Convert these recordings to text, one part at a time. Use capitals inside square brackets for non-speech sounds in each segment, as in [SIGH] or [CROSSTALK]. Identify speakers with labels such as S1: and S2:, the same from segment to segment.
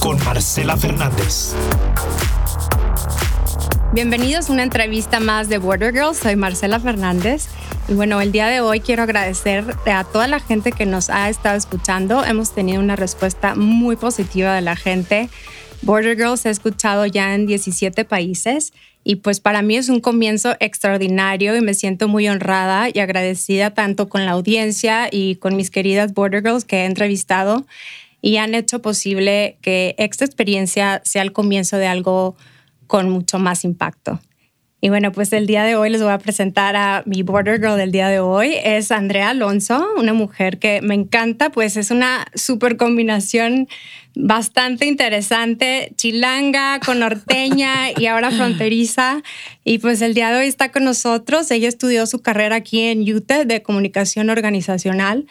S1: Con Marcela Fernández.
S2: Bienvenidos a una entrevista más de Border Girls. Soy Marcela Fernández. Y bueno, el día de hoy quiero agradecer a toda la gente que nos ha estado escuchando. Hemos tenido una respuesta muy positiva de la gente. Border Girls ha escuchado ya en 17 países y pues para mí es un comienzo extraordinario y me siento muy honrada y agradecida tanto con la audiencia y con mis queridas Border Girls que he entrevistado y han hecho posible que esta experiencia sea el comienzo de algo con mucho más impacto. Y bueno, pues el día de hoy les voy a presentar a mi border girl del día de hoy. Es Andrea Alonso, una mujer que me encanta, pues es una super combinación bastante interesante, chilanga con norteña [LAUGHS] y ahora fronteriza. Y pues el día de hoy está con nosotros. Ella estudió su carrera aquí en UTE de comunicación organizacional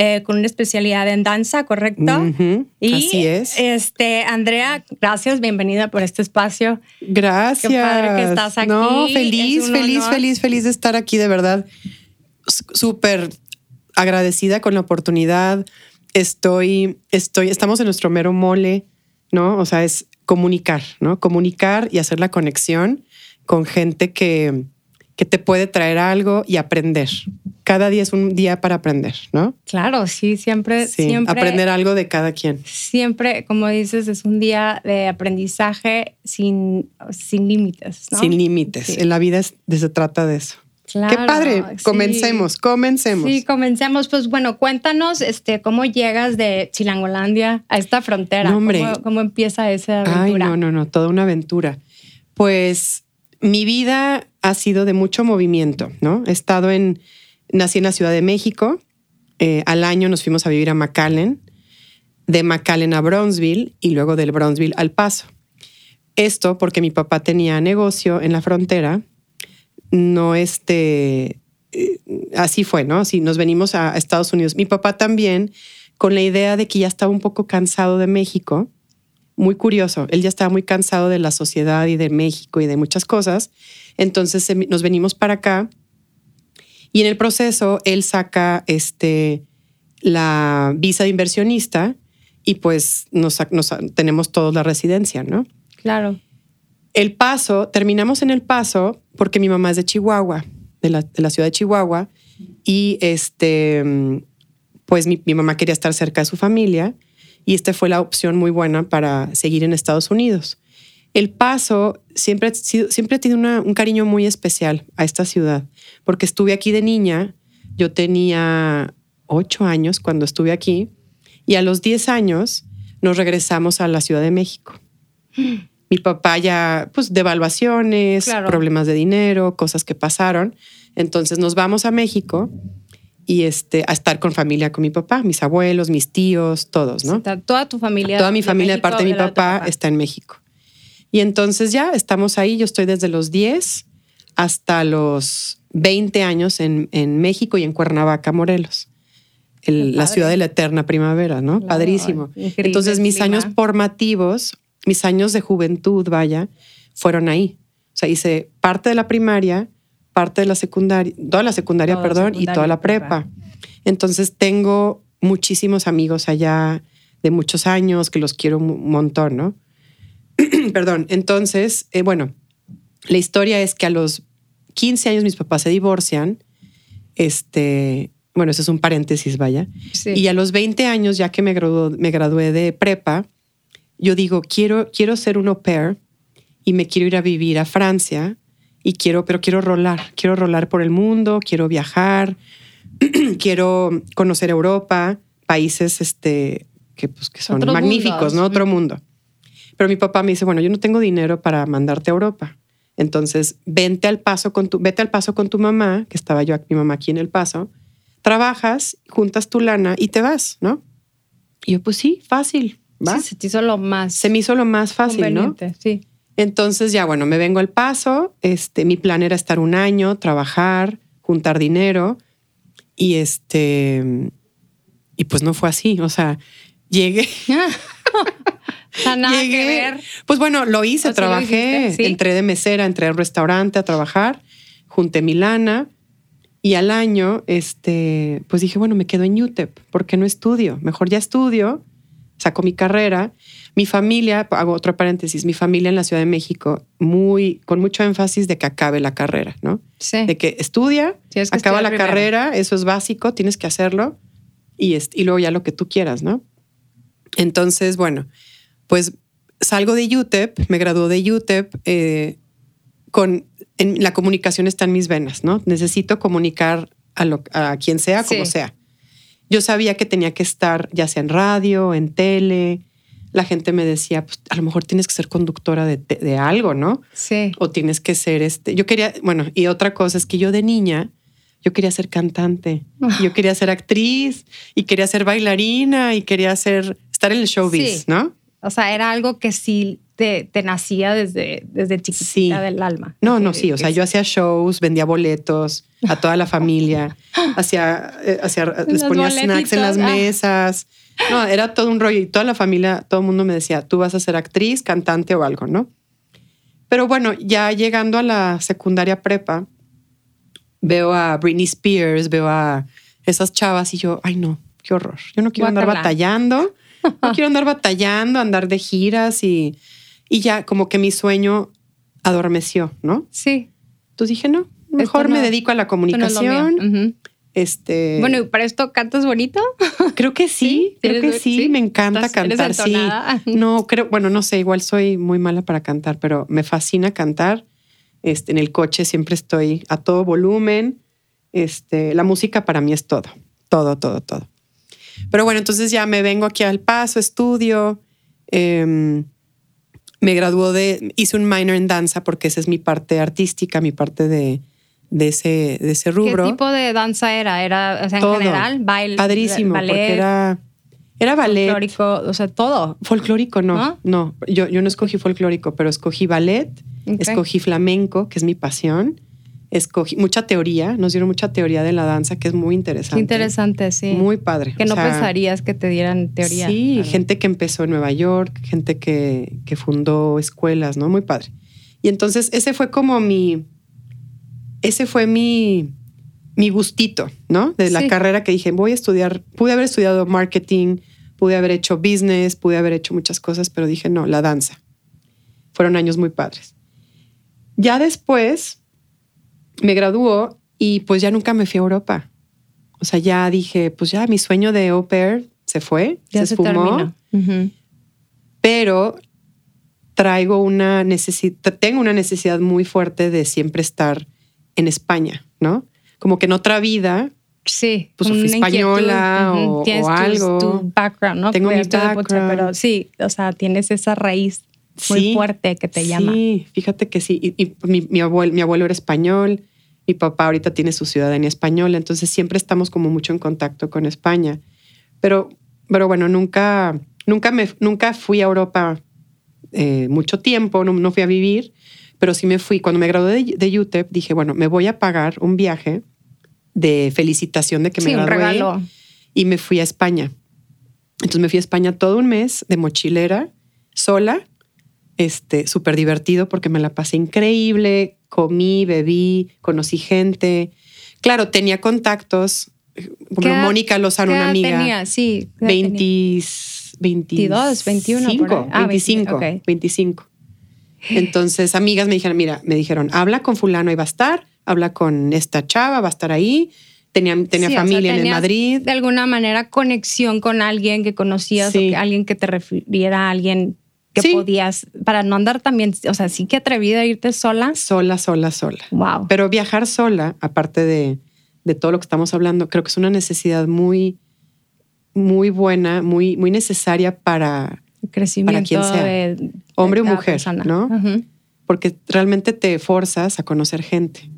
S2: eh, con una especialidad en danza, ¿correcto?
S3: y, Así es.
S2: Este, Andrea, gracias, bienvenida por este espacio.
S3: Gracias.
S2: Qué padre que estás aquí.
S3: No, feliz, feliz, feliz, feliz de estar aquí, de verdad. Súper agradecida con la oportunidad. Estoy, estoy, estamos en nuestro mero mole, ¿no? O sea, es comunicar, ¿no? Comunicar y hacer la conexión con gente que, que te puede traer algo y aprender. Cada día es un día para aprender, ¿no?
S2: Claro, sí, siempre, siempre.
S3: Aprender algo de cada quien.
S2: Siempre, como dices, es un día de aprendizaje sin, sin límites. ¿no?
S3: Sin límites. En la vida se trata de eso. Claro, Qué padre. Comencemos, comencemos.
S2: Sí, comencemos. Pues bueno, cuéntanos este, cómo llegas de Chilangolandia a esta frontera. hombre. ¿Cómo, empieza esa aventura?
S3: Ay, no, no, no, toda una aventura. Pues mi vida ha sido de mucho movimiento, ¿no? He estado en, nací en la Ciudad de México, eh, al año nos fuimos a vivir a McAllen, de McAllen a Brownsville y luego del Brownsville al Paso. Esto porque mi papá tenía negocio en la frontera, no este, eh, así fue, ¿no? Si nos venimos a Estados Unidos. Mi papá también, con la idea de que ya estaba un poco cansado de México, muy curioso. Él ya estaba muy cansado de la sociedad y de México y de muchas cosas. Entonces nos venimos para acá y en el proceso él saca este, la visa de inversionista y pues nos, tenemos todos la residencia, ¿no?
S2: Claro.
S3: El paso, terminamos en el paso porque mi mamá es de Chihuahua, de la, de la ciudad de Chihuahua, y este, pues mi, mi mamá quería estar cerca de su familia y esta fue la opción muy buena para seguir en Estados Unidos. El Paso siempre, siempre tiene un cariño muy especial a esta ciudad, porque estuve aquí de niña, yo tenía ocho años cuando estuve aquí, y a los diez años nos regresamos a la Ciudad de México. Mi papá ya, pues, devaluaciones, problemas de dinero, cosas que pasaron. Entonces nos vamos a México y este, a estar con familia con mi papá, mis abuelos, mis tíos, todos, ¿no?
S2: toda tu familia.
S3: Toda mi familia de parte de mi papá, está en México. Y entonces ya estamos ahí, yo estoy desde los 10 hasta los 20 años en, en México y en Cuernavaca, Morelos. la ciudad de la eterna primavera, ¿no? Padrísimo. Entonces mis años formativos, mis años de juventud, vaya, fueron ahí. O sea, hice parte de la primaria, parte de la secundaria, toda la secundaria, perdón, y toda la prepa. Entonces tengo muchísimos amigos allá de muchos años que los quiero un montón, ¿no? [CLEARS THROAT] perdón, entonces, eh, bueno, la historia es que a los 15 años mis papás se divorcian, este, bueno, ese es un paréntesis, vaya, y a los 20 años, ya que me, me gradué de prepa, yo digo, quiero, quiero ser un au pair y me quiero ir a vivir a Francia y quiero, pero quiero rolar, quiero rolar por el mundo, quiero viajar, [CLEARS THROAT] quiero conocer Europa, países este, que, pues, que son magníficos, ¿no? Otro mundo. Pero mi papá me dice, bueno, yo no tengo dinero para mandarte a Europa. Entonces, vente al paso con tu, vete al paso con tu mamá, que estaba yo, mi mamá aquí en el paso, trabajas, juntas tu lana y te vas, ¿no? Y yo, pues sí, fácil, ¿va?
S2: Sí, se te hizo lo más.
S3: Se me hizo lo más fácil, ¿no?
S2: Sí.
S3: Entonces ya, bueno, me vengo al paso. Este, mi plan era estar un año, trabajar, juntar dinero y este, y pues no fue así. O sea, llegué. [LAUGHS]
S2: nada que ver.
S3: Pues bueno, lo hice, trabajé, entré de mesera, entré al restaurante a trabajar, junté mi lana y al año, este, pues dije, bueno, me quedo en UTEP, porque no estudio? Mejor ya estudio, saco mi carrera. Mi familia, hago otro paréntesis, mi familia en la Ciudad de México, muy, con mucho énfasis de que acabe la carrera, ¿no?
S2: Sí.
S3: De que estudia, acaba la carrera, eso es básico, tienes que hacerlo y, y luego ya lo que tú quieras, ¿no? Entonces, bueno, pues salgo de UTEP, me graduó de UTEP, eh, con en, la comunicación está en mis venas, ¿no? Necesito comunicar a, lo, a quien sea, como sea. Yo sabía que tenía que estar ya sea en radio, en tele. La gente me decía, pues a lo mejor tienes que ser conductora de, de algo, ¿no?
S2: Sí.
S3: O tienes que ser este. Yo quería, bueno, y otra cosa es que yo de niña, yo quería ser cantante, ah. yo quería ser actriz y quería ser bailarina y quería ser, estar en el showbiz, ¿no?
S2: O sea, era algo que sí te, nacía desde, desde chiquitita del alma.
S3: No, no, sí. O sea, yo hacía shows, vendía boletos a toda la familia, [LAUGHS] hacía, eh, hacía les ponía snacks en las ah. mesas. No, era todo un rollo y toda la familia, todo el mundo me decía, tú vas a ser actriz, cantante o algo, ¿no? Pero bueno, ya llegando a la secundaria prepa, veo a Britney Spears, veo a esas chavas y yo, ay no, qué horror. Yo no quiero andar batallando no quiero andar batallando, andar de giras y, y ya como que mi sueño adormeció, ¿no?
S2: Sí.
S3: Entonces dije, no, mejor me dedico a la comunicación. Este.
S2: Bueno, ¿y para esto cantas bonito?
S3: Creo que sí, creo que sí, me encanta cantar, sí. No, creo, bueno, no sé, igual soy muy mala para cantar, pero me fascina cantar. Este, en el coche siempre estoy a todo volumen. Este, la música para mí es todo, todo, todo, todo. Pero bueno, entonces ya me vengo aquí al paso, estudio. Em, me graduó de, hice un minor en danza porque esa es mi parte artística, mi parte de, de, ese, de ese rubro.
S2: ¿Qué tipo de danza era? ¿Era en general? ¿Baile?
S3: Padrísimo, porque era, era ballet.
S2: Folclórico, o sea, todo.
S3: Folclórico, no. No, Yo, yo no escogí folclórico, pero escogí ballet, escogí flamenco, que es mi pasión escogí mucha teoría, nos dieron mucha teoría de la danza que es muy interesante.
S2: interesante, sí.
S3: Muy padre.
S2: Que no pensarías que te dieran teoría.
S3: Sí, gente que empezó en Nueva York, gente que, que, fundó escuelas, ¿no? Muy padre. Y entonces ese fue como mi, ese fue mi, mi gustito, ¿no? De la carrera que dije, voy a estudiar, pude haber estudiado marketing, pude haber hecho business, pude haber hecho muchas cosas, pero dije, no, la danza. Fueron años muy padres. Ya después, me graduó y pues ya nunca me fui a Europa. O sea, ya dije, pues ya mi sueño de au pair se fue, ya se, esfumó. Pero traigo una necesidad, tengo una necesidad muy fuerte de siempre estar en España, ¿no? Como que en otra vida,
S2: sí,
S3: pues española o, algo.
S2: Tu, background, ¿no?
S3: Tengo mi background.
S2: pero sí, o sea, tienes esa raíz muy fuerte que te llama.
S3: Sí, fíjate que sí. Y, mi, abuelo, mi abuelo era español, mi papá ahorita tiene su ciudadanía española, entonces siempre estamos como mucho en contacto con España. Pero, pero bueno, nunca, nunca, me, nunca fui a Europa eh, mucho tiempo, no, fui a vivir, pero sí me fui. Cuando me gradué de, de, UTEP, dije, bueno, me voy a pagar un viaje de felicitación de que me gradué. Un regalo. Y me fui a España. Entonces me fui a España todo un mes de mochilera, sola, este, súper divertido porque me la pasé increíble, comí, bebí, conocí gente. Claro, tenía contactos, como Mónica Lozano, una amiga.
S2: Tenía, sí.
S3: 20, 22,
S2: 21.
S3: 25, 25. Entonces, amigas me dijeron, mira, me dijeron, habla con fulano, y va a estar, habla con esta chava, va a estar ahí. Tenía, tenía familia en Madrid.
S2: De alguna manera conexión con alguien que conocías o alguien que te refiriera a alguien que podías, para no andar también, o sea, sí que atrevida a irte sola.
S3: Sola, sola, sola.
S2: Wow.
S3: Pero viajar sola, aparte de, de todo lo que estamos hablando, creo que es una necesidad muy, muy buena, muy, muy necesaria para,
S2: crecimiento
S3: para quien sea, hombre o mujer, ¿no? Porque realmente te forzas a conocer gente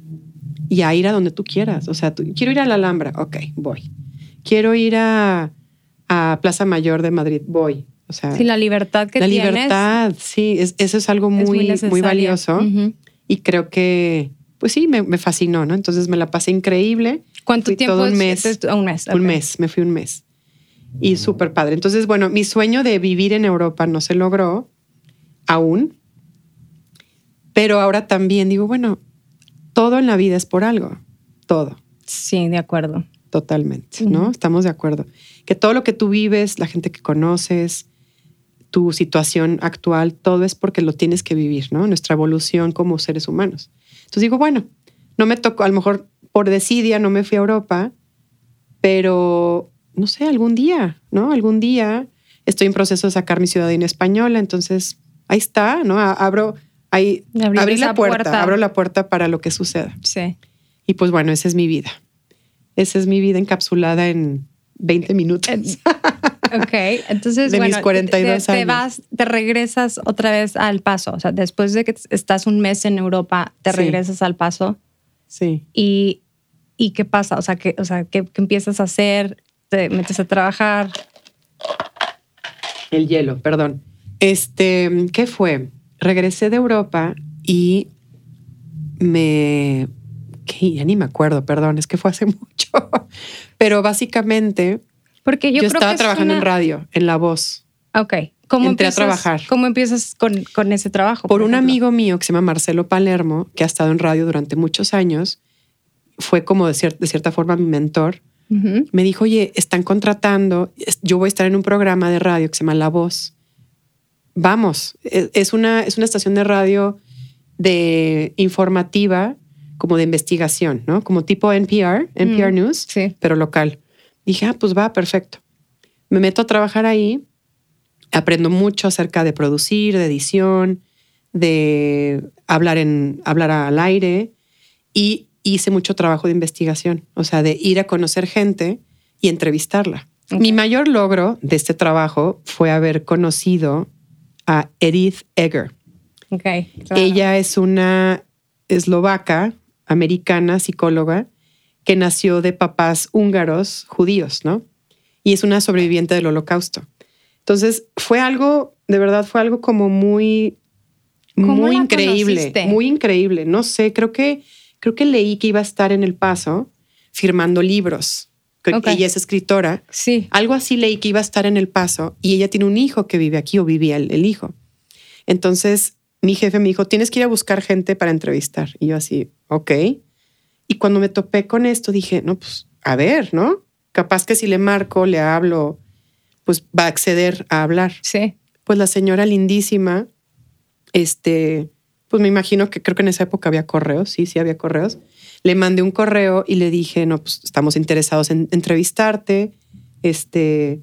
S3: y a ir a donde tú quieras. O sea, quiero ir a la Alhambra, ok, voy. Quiero ir a, a Plaza Mayor de Madrid, voy O sea,
S2: sí, la libertad que
S3: la
S2: tienes.
S3: libertad, sí, es- eso es algo
S2: es
S3: muy, muy, valioso. Y creo que, pues sí, me, me fascinó, ¿no? Entonces me la pasé increíble.
S2: ¿Cuánto
S3: Fui
S2: tiempo?
S3: todo un
S2: es-
S3: mes.
S2: es- Un mes.
S3: Un mes, me fui un mes. Y súper padre. Entonces, bueno, mi sueño de vivir en Europa no se logró aún. Pero ahora también digo, bueno, todo en la vida es por algo. Todo.
S2: Sí, de acuerdo.
S3: Totalmente, ¿no? Estamos de acuerdo. Que todo lo que tú vives, la gente que conoces, tu situación actual, todo es porque lo tienes que vivir, ¿no? Nuestra evolución como seres humanos. Entonces digo, bueno, no me tocó, a lo mejor por desidia no me fui a Europa, pero no sé, algún día, ¿no? Algún día estoy en proceso de sacar mi ciudadanía española, entonces ahí está, ¿no? Abro, ahí,
S2: Abrir
S3: abrí la puerta,
S2: puerta.
S3: abro la puerta para lo que suceda.
S2: Sí.
S3: Y pues bueno, esa es mi vida. Esa es mi vida encapsulada en 20 minutos.
S2: Ok, entonces
S3: De
S2: bueno,
S3: mis 42
S2: te, te
S3: años.
S2: vas, te regresas otra vez al paso. O sea, después de que estás un mes en Europa, te
S3: Sí.
S2: regresas al paso
S3: Sí.
S2: y, y qué pasa. O sea, ¿qué, o sea, ¿qué, qué empiezas a hacer? Te metes a trabajar.
S3: El hielo, perdón. Este, ¿qué fue? Regresé de Europa y me... ¿qué? Ya ni me acuerdo, perdón, es que fue hace [LAUGHS] mucho. Pero básicamente
S2: Porque yo,
S3: yo,
S2: creo
S3: estaba
S2: que es
S3: trabajando en
S2: una-
S3: radio, en La Voz,
S2: Ok. ¿Cómo
S3: Entré a
S2: empiezas-
S3: trabajar.
S2: ¿Cómo empiezas con, con ese trabajo?
S3: por un
S2: ejemplo?
S3: amigo mío que se llama Marcelo Palermo, que ha estado en radio durante muchos años. Fue como de, cier- de cierta forma mi mentor.
S2: Ujú.
S3: me dijo, oye, están contratando, yo voy a estar en un programa de radio que se llama La Voz. Vamos, es es una, es una estación de radio de informativa, como de investigación, ¿no? Como tipo NPR, NPR
S2: Mm,
S3: News,
S2: sí.
S3: pero local. Dije, ah, pues va, perfecto. Me meto a trabajar ahí, aprendo mucho acerca de producir, de edición, de hablar, en, hablar al aire y hice mucho trabajo de investigación, o sea, de ir a conocer gente y entrevistarla. Mi mayor logro de este trabajo fue haber conocido a Edith Egger.
S2: Ok. claro.
S3: Ella es una eslovaca, americana, psicóloga, que nació de papás húngaros judíos, ¿no? Y es una sobreviviente del holocausto. Entonces, fue algo, de verdad, fue algo como muy,
S2: ¿Cómo
S3: muy increíble,
S2: conociste?
S3: muy increíble. No sé, creo que, creo que leí que iba a estar en El Paso firmando libros. que. Ella es escritora.
S2: Sí.
S3: Algo así leí que iba a estar en El Paso y ella tiene un hijo que vive aquí o vivía el, el hijo. Entonces mi jefe me dijo, tienes que ir a buscar gente para entrevistar. Y yo así, ok. Y cuando me topé con esto dije, no, pues a ver, ¿no? Capaz que si le marco, le hablo, pues va a acceder a hablar.
S2: Sí.
S3: Pues la señora lindísima, este, pues me imagino que creo que en esa época había correos, sí, sí había correos. Le mandé un correo y le dije, no, pues estamos interesados en entrevistarte, este,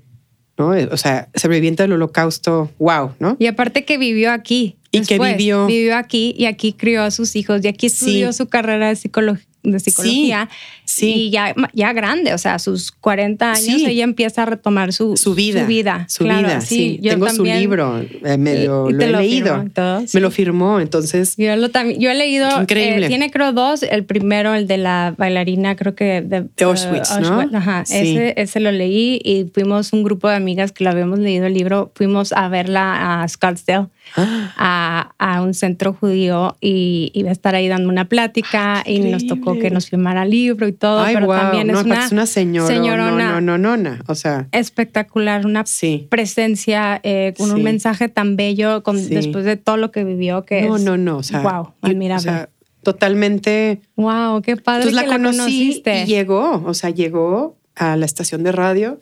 S3: ¿no? O sea, sobreviviente del holocausto, wow, ¿no?
S2: Y aparte que vivió aquí.
S3: Y que
S2: después.
S3: vivió-
S2: Vivió aquí y aquí crió a sus hijos y aquí
S3: Sí.
S2: estudió su carrera de, psicolo- de psicología.
S3: sí.
S2: Y ya, ya grande, o sea, a sus 40 años,
S3: Sí.
S2: ella empieza a retomar su,
S3: Su vida.
S2: Su vida.
S3: Su
S2: Claro,
S3: vida, sí.
S2: yo
S3: Tengo
S2: también-
S3: su libro, eh, me lo, lo he
S2: lo
S3: leído.
S2: todo, sí.
S3: Me lo firmó, entonces,
S2: Yo, lo yo he leído,
S3: Qué increíble.
S2: eh, tiene creo dos, el primero, el de la bailarina, creo que de,
S3: De Auschwitz,
S2: eh,
S3: ¿no?
S2: Ajá,
S3: Sí.
S2: ese, ese lo leí y fuimos un grupo de amigas que lo habíamos leído el libro, fuimos a verla a Scottsdale, a, a un centro judío y iba a estar ahí dando una plática y nos tocó que nos firmara libro y todo,
S3: ay,
S2: pero
S3: wow,
S2: también
S3: no,
S2: es, una
S3: es una señora,
S2: señorona
S3: no, no, no, o sea,
S2: espectacular, una
S3: sí.
S2: presencia eh, con
S3: Sí.
S2: un mensaje tan bello con,
S3: Sí.
S2: después de todo lo que vivió que
S3: No,
S2: es,
S3: no, no, o sea,
S2: wow, admirable.
S3: o sea, totalmente
S2: wow, qué padre
S3: Entonces
S2: que
S3: la conocí
S2: conociste.
S3: y llegó, o sea, llegó a la estación de radio.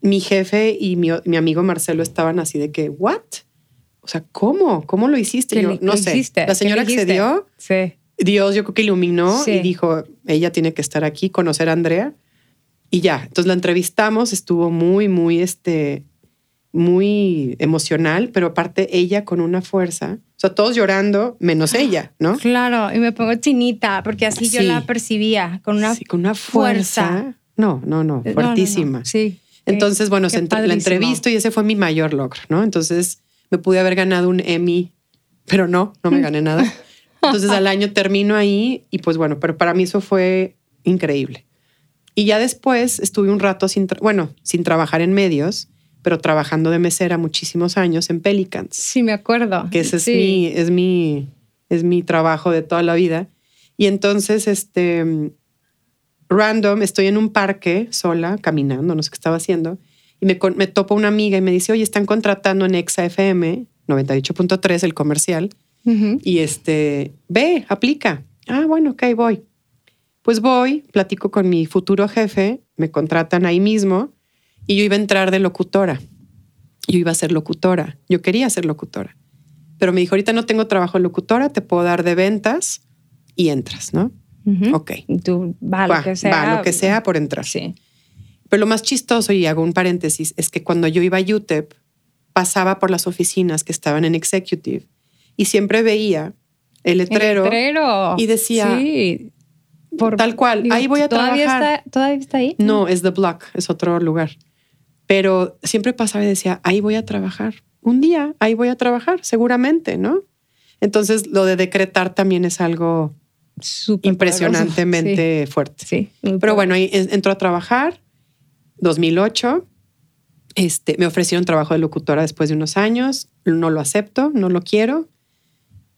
S3: Mi jefe y mi, mi amigo Marcelo estaban así de que, ¿what? O sea, ¿cómo? ¿Cómo lo hiciste?
S2: ¿Qué
S3: Yo no sé.
S2: hiciste?
S3: La
S2: ¿Qué
S3: señora accedió.
S2: Sí.
S3: Dios, yo creo que iluminó
S2: Sí.
S3: y dijo, ella tiene que estar aquí, conocer a Andrea. Y ya, entonces la entrevistamos, estuvo muy, muy, este, muy emocional, pero aparte ella con una fuerza, o sea, todos llorando, menos ella, ¿no?
S2: Claro, y me pongo chinita porque así yo
S3: Sí.
S2: la percibía con una
S3: Sí, con una fuerza.
S2: fuerza.
S3: No, no, no,
S2: No, no, no.
S3: fuertísima.
S2: Sí.
S3: Entonces, bueno, se la entrevisto y ese fue mi mayor logro, ¿no? Entonces me pude haber ganado un Emmy, pero no, no me gané nada. [LAUGHS] Entonces al año termino ahí y pues bueno, pero para mí eso fue increíble. Y ya después estuve un rato sin, bueno, sin trabajar en medios, pero trabajando de mesera muchísimos años en Pelicans.
S2: Sí, me acuerdo.
S3: Que ese es, mi, es, mi, es mi trabajo de toda la vida. Y entonces, este, random, estoy en un parque sola, caminando, no sé qué estaba haciendo, y me, me topo una amiga y me dice, oye, están contratando en Exa FM 98.3, el comercial, y este, ve, aplica. Ah, bueno, ok, voy. Pues voy, platico con mi futuro jefe, me contratan ahí mismo y yo iba a entrar de locutora. Yo iba a ser locutora. Yo quería ser locutora. Pero me dijo, ahorita no tengo trabajo de locutora, te puedo dar de ventas y entras, ¿no? Ok.
S2: Tú va, lo que sea.
S3: Va lo que sea por entrar.
S2: Sí.
S3: Pero lo más chistoso, y hago un paréntesis, es que cuando yo iba a UTEP, pasaba por las oficinas que estaban en Executive y siempre veía el letrero, y decía, sí. Por, tal cual, ahí voy a
S2: ¿todavía
S3: trabajar.
S2: Está, ¿Todavía está ahí?
S3: No, es The Block, es otro lugar. Pero siempre pasaba y decía, ahí voy a trabajar. Un día, ahí voy a trabajar, seguramente, ¿no? Entonces, lo de decretar también es algo impresionantemente fuerte.
S2: Sí.
S3: Pero bueno, ahí entró a trabajar, 2008. Este, me ofrecieron trabajo de locutora después de unos años, no lo acepto, no lo quiero,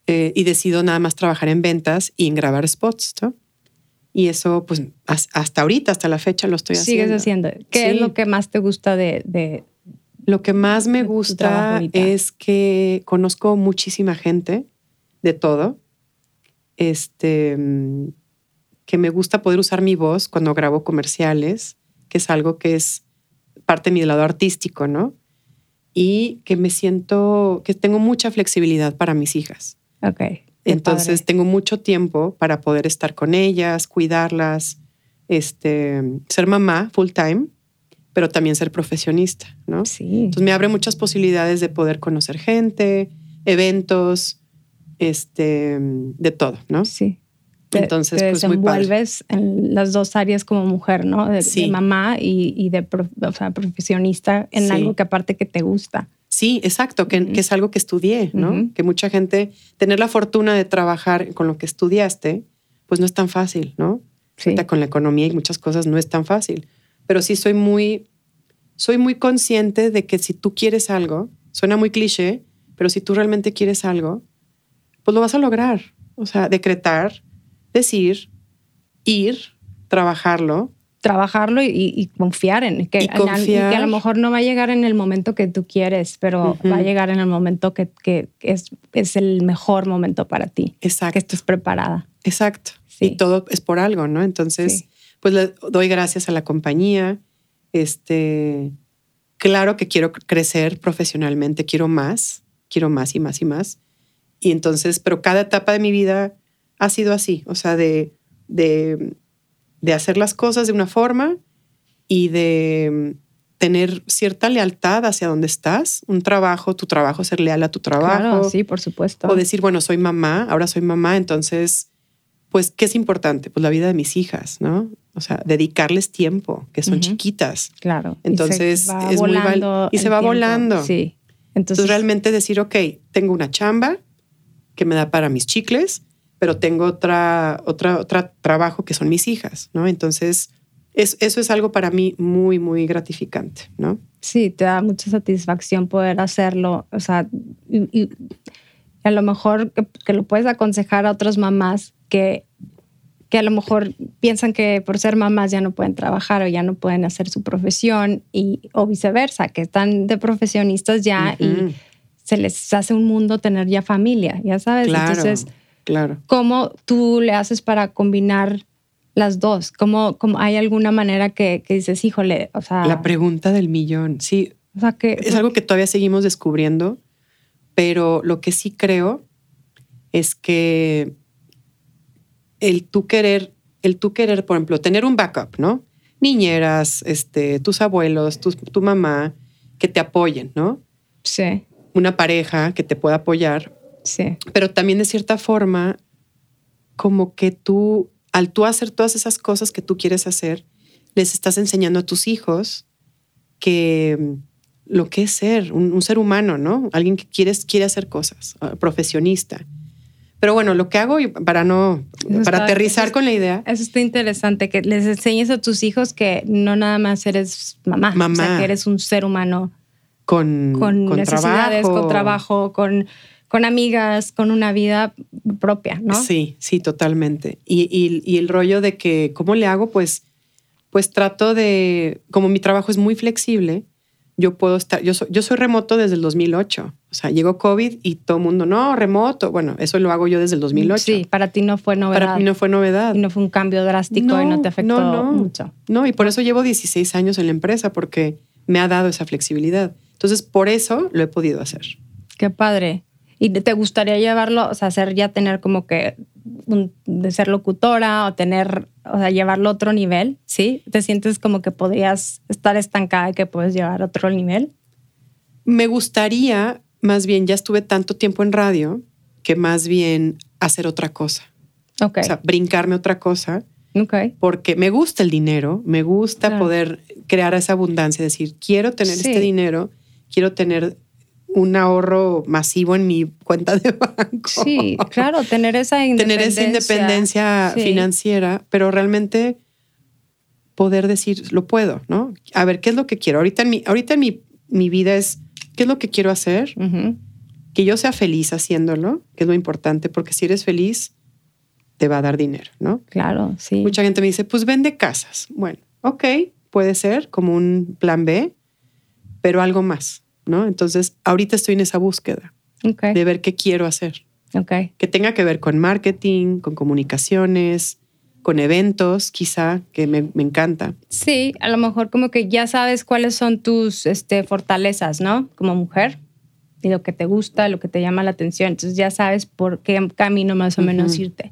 S3: eh, y decido nada más trabajar en ventas y en grabar spots, ¿no? Y eso, pues, hasta ahorita, hasta la fecha lo estoy haciendo.
S2: Sigues haciendo. ¿Qué es lo que más te gusta de...?
S3: lo que más me gusta es que conozco muchísima gente de todo. Este, que me gusta poder usar mi voz cuando grabo comerciales, que es algo que es parte de mi lado artístico, ¿no? Y que me siento, que tengo mucha flexibilidad para mis hijas.
S2: Ok.
S3: Entonces tengo mucho tiempo para poder estar con ellas, cuidarlas, este, ser mamá full time, pero también ser profesionista, ¿no?
S2: Sí.
S3: Entonces me abre muchas posibilidades de poder conocer gente, eventos, este, de todo, ¿no?
S2: Sí. Entonces, te pues desenvuelves en las dos áreas como mujer, ¿no? De, mamá y, de profesionista en algo que aparte que te gusta.
S3: Sí, exacto, que, es algo que estudié, ¿no? Que mucha gente, tener la fortuna de trabajar con lo que estudiaste, pues no es tan fácil, ¿no? Sí. Con la economía y muchas cosas no es tan fácil. Pero sí soy muy, soy muy consciente de que si tú quieres algo, suena muy cliché, pero si tú realmente quieres algo, pues lo vas a lograr. O sea, decretar, decir, ir, trabajarlo.
S2: Trabajarlo y, confiar en que, que a lo mejor no va a llegar en el momento que tú quieres, pero va a llegar en el momento que, es, es, el mejor momento para ti.
S3: Exacto.
S2: Que estés preparada.
S3: Exacto. Y todo es por algo, ¿no? Entonces, pues le doy gracias a la compañía. Este, claro que quiero crecer profesionalmente, quiero más, quiero más y más y más. Y entonces, pero cada etapa de mi vida ha sido así, o sea, de, de, hacer las cosas de una forma y de tener cierta lealtad hacia donde estás, un trabajo, tu trabajo, ser leal a tu trabajo.
S2: Claro, sí, por supuesto.
S3: O decir, bueno, soy mamá, ahora soy mamá, entonces, pues, ¿qué es importante? Pues la vida de mis hijas, ¿no? O sea, dedicarles tiempo, que son chiquitas.
S2: Claro.
S3: Entonces, es muy Y se va volando.
S2: Sí.
S3: Entonces, realmente decir, ok, tengo una chamba, que me da para mis chicles, pero tengo otra, otra, otra trabajo que son mis hijas, ¿no? Entonces, es, eso es algo para mí muy, muy gratificante, ¿no?
S2: Sí, te da mucha satisfacción poder hacerlo, o sea, y, a lo mejor que, lo puedes aconsejar a otras mamás que, que a lo mejor piensan que por ser mamás ya no pueden trabajar o ya no pueden hacer su profesión y, o viceversa, que están de profesionistas ya y se les hace un mundo tener ya familia, ya sabes.
S3: Claro, Entonces, claro.
S2: ¿cómo tú le haces para combinar las dos? ¿Cómo, cómo hay alguna manera que, dices, híjole, o sea...
S3: La pregunta del millón, sí.
S2: O sea, que...
S3: Es algo que todavía seguimos descubriendo, pero lo que sí creo es que el tú querer, el tú querer, por ejemplo, tener un backup, ¿no? Niñeras, este, tus abuelos, tu, tu mamá, que te apoyen, ¿no?
S2: Sí
S3: una pareja que te pueda apoyar.
S2: Sí.
S3: Pero también de cierta forma, como que tú, al tú hacer todas esas cosas que tú quieres hacer, les estás enseñando a tus hijos que mm, lo que es ser un, ser humano, ¿no? Alguien que quieres, quiere hacer cosas, ah, profesionista. Pero bueno, lo que hago para no, para aterrizar con la idea.
S2: Eso está interesante, que les enseñes a tus hijos que no nada más eres mamá,
S3: mamá.
S2: O sea, que eres un ser humano
S3: con,
S2: con,
S3: con
S2: necesidades,
S3: trabajo.
S2: con trabajo, con, con amigas, con una vida propia, ¿no?
S3: Sí, sí, totalmente. Y, y- y el rollo de que, ¿cómo le hago? Pues, pues trato de, como mi trabajo es muy flexible, yo puedo estar, yo soy, yo soy remoto desde el 2008. O sea, llegó COVID y todo el mundo, no, remoto. Bueno, eso lo hago yo desde el 2008.
S2: Sí, para ti no fue novedad.
S3: Para mí no fue novedad.
S2: Y no fue un cambio drástico y no te afectó
S3: no, no.
S2: mucho.
S3: No, y por eso llevo 16 años en la empresa, porque me ha dado esa flexibilidad. Entonces, por eso lo he podido hacer.
S2: Qué padre. ¿Y te gustaría llevarlo, o sea, hacer ya tener como que un- de ser locutora o tener, o sea, llevarlo a otro nivel? ¿Sí? ¿Te sientes como que podrías estar estancada y que puedes llevar a otro nivel?
S3: Me gustaría, más bien, ya estuve tanto tiempo en radio, que más bien hacer otra cosa.
S2: Ok.
S3: O sea, brincarme otra cosa,
S2: ok.
S3: porque me gusta el dinero, me gusta
S2: Claro.
S3: poder crear esa abundancia, decir, quiero tener
S2: Sí.
S3: este dinero, quiero tener un ahorro masivo en mi cuenta de banco.
S2: Sí, claro, tener esa [LAUGHS]
S3: tener
S2: independencia.
S3: esa independencia
S2: Sí.
S3: financiera, pero realmente poder decir, lo puedo, ¿no? A ver, ¿qué es lo que quiero? Ahorita en mi, ahorita en mi, mi vida es, ¿qué es lo que quiero hacer? Que yo sea feliz haciéndolo, que es lo importante, porque si eres feliz, te va a dar dinero, ¿no?
S2: Claro, sí.
S3: Mucha gente me dice, pues vende casas. Bueno, ok, puede ser como un plan B, pero algo más, ¿no? Entonces, ahorita estoy en esa búsqueda de ver qué quiero hacer que tenga que ver con marketing, con comunicaciones, con eventos, quizá, que me, me encanta.
S2: Sí, a lo mejor como que ya sabes cuáles son tus este, fortalezas, ¿no? Como mujer y lo que te gusta, lo que te llama la atención. Entonces ya sabes por qué camino más o menos irte.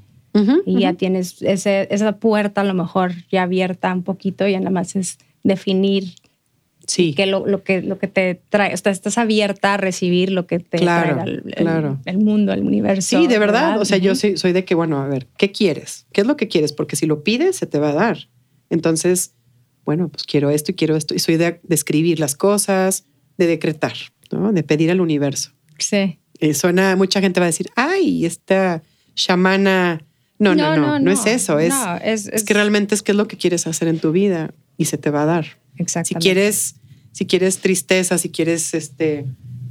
S2: Y ya tienes ese, esa puerta a lo mejor ya abierta un poquito y nada más es definir
S3: Sí,
S2: que lo, lo que lo que te trae, o sea, estás abierta a recibir lo que te
S3: Claro,
S2: trae el, el-
S3: claro.
S2: el mundo, el universo.
S3: sí, de verdad. O sea, yo
S2: Ujú.
S3: soy, soy de que, bueno, a ver, ¿qué quieres? ¿Qué es lo que quieres? Porque si lo pides, se te va a dar. Entonces, bueno, pues quiero esto y quiero esto. Y soy de, de escribir las cosas, de decretar, ¿no? De pedir al universo.
S2: Sí.
S3: Eh, suena, mucha gente va a decir, ay, esta chamana. No, no, no, no, es eso. Es,
S2: no, es,
S3: es que realmente es qué es lo que quieres hacer en tu vida y se te va a dar. Si
S2: Exactamente.
S3: quieres, si quieres tristeza, si quieres este,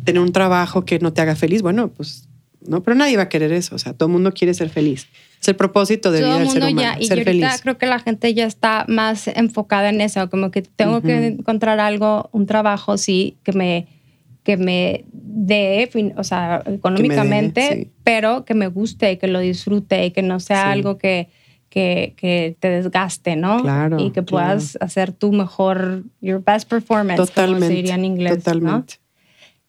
S3: tener un trabajo que no te haga feliz, bueno, pues no, pero nadie va a querer eso. O sea, todo el mundo quiere ser feliz. Es el propósito de
S2: todo
S3: vida
S2: el
S3: del ser humano,
S2: ya, y
S3: ser
S2: ahorita
S3: feliz.
S2: creo que la gente ya está más enfocada en eso, como que tengo que
S3: Ujú.
S2: encontrar algo, un trabajo, sí, que me, que me dé, o sea, económicamente,
S3: sí.
S2: pero que me guste y que lo disfrute y que no sea
S3: Sí.
S2: algo que, que, que te desgaste, ¿no?
S3: Claro,
S2: Y que puedas hacer tu mejor, your best performance, como se
S3: Totalmente.
S2: diría en inglés, ¿no?
S3: Totalmente.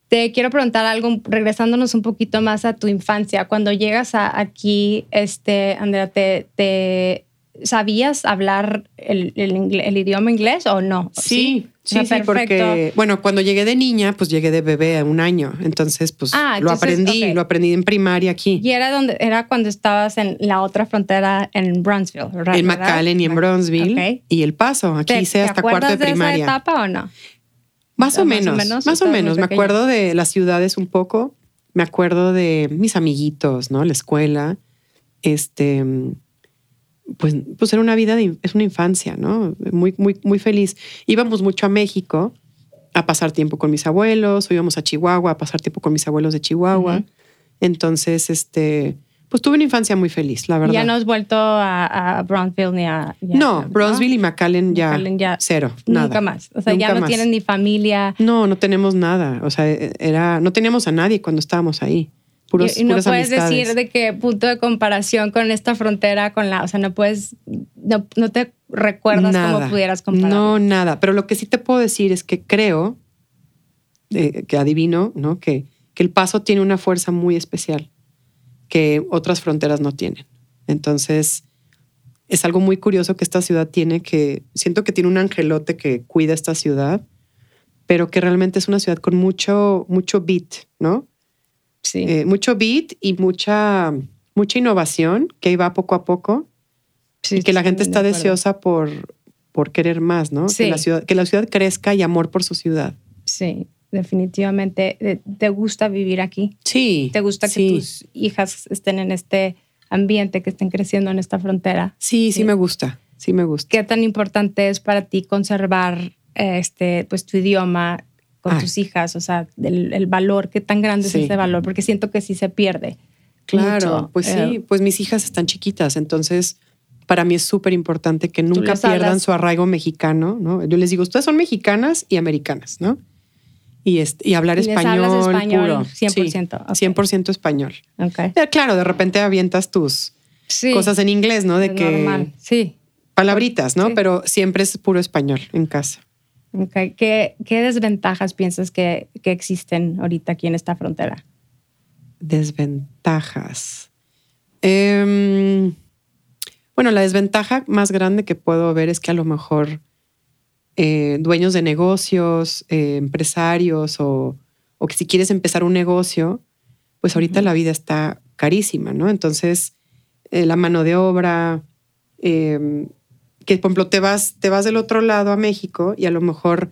S2: Te quiero preguntar algo, regresándonos un poquito más a tu infancia. Cuando llegas a, aquí, este, Andrea, ¿te, te sabías hablar el, el ingle- el idioma inglés o no?
S3: Sí, sí, sí, porque, bueno, cuando llegué de niña, pues llegué de bebé a un año. Entonces, pues
S2: Ah,
S3: lo
S2: entonces,
S3: aprendí, lo aprendí en primaria aquí.
S2: Y era donde era cuando estabas en la otra frontera en Brownsville, ¿verdad?
S3: en McAllen y en Bronzeville
S2: Ok.
S3: y El Paso. Aquí
S2: ¿Te,
S3: hice
S2: te
S3: hasta cuarto
S2: acuerdas
S3: de
S2: esa
S3: primaria.
S2: etapa o no?
S3: Más o
S2: Más o
S3: menos, más o menos. Me acuerdo de las ciudades un poco. Me acuerdo de mis amiguitos, ¿no? La escuela. Este, pues, pues era una vida, de, es una infancia, ¿no? Muy, muy, muy feliz. Íbamos mucho a México a pasar tiempo con mis abuelos, o íbamos a Chihuahua a pasar tiempo con mis abuelos de Chihuahua.
S2: Ujú.
S3: Entonces, este, pues tuve una infancia muy feliz, la verdad.
S2: Ya no has vuelto a, a Brownsville ni a... ya-
S3: no, Bronzeville y McAllen ya,
S2: McAllen ya
S3: cero, nada.
S2: Nunca más. O sea, ya
S3: Nunca
S2: no
S3: más.
S2: tienen ni familia.
S3: No, no tenemos nada. O sea, era, no teníamos a nadie cuando estábamos ahí. Puros,
S2: y, no puedes
S3: amistades.
S2: decir de qué punto de comparación con esta frontera, con la, o sea, no puedes, no, no te recuerdas
S3: nada.
S2: cómo pudieras comparar.
S3: No, nada. Pero lo que sí te puedo decir es que creo, eh, que adivino, ¿no? Que, que el paso tiene una fuerza muy especial que otras fronteras no tienen. Entonces, es algo muy curioso que esta ciudad tiene que, siento que tiene un angelote que cuida esta ciudad, pero que realmente es una ciudad con mucho, mucho beat, ¿no?
S2: Sí.
S3: Eh, mucho beat y mucha, mucha innovación que va poco a poco
S2: sí,
S3: y que la gente está
S2: de
S3: deseosa por, por querer más, ¿no?
S2: Sí.
S3: Que, la ciudad, que la ciudad crezca y amor por su ciudad.
S2: Sí, definitivamente. Eh, ¿Te gusta vivir aquí?
S3: Sí.
S2: ¿Te gusta que tus hijas estén en este ambiente, que estén creciendo en esta frontera?
S3: Sí, sí,
S2: Sí.
S3: me gusta. Sí me gusta.
S2: ¿Qué tan importante es para ti conservar este, pues, tu idioma? Con tus hijas? O sea, el, valor, qué tan grande es ese valor, porque siento que sí se pierde.
S3: Claro, pues sí, pues mis hijas están chiquitas, entonces para mí es súper importante que nunca pierdan su arraigo mexicano, ¿no? Yo les digo, ustedes son mexicanas y americanas, ¿no? Y, y hablar español,
S2: español 100%.
S3: 100% español. Okay. claro, de repente avientas tus cosas en inglés, ¿no? De que normal.
S2: sí.
S3: Palabritas, ¿no? Pero siempre es puro español en casa.
S2: Okay. ¿Qué, ¿Qué, desventajas piensas que, que existen ahorita aquí en esta frontera?
S3: Desventajas. Eh, bueno, la desventaja más grande que puedo ver es que a lo mejor eh, dueños de negocios, eh, empresarios o, que si quieres empezar un negocio, pues ahorita la vida está carísima, ¿no? Entonces, eh, la mano de obra, em, que por ejemplo te vas, te vas del otro lado a México y a lo mejor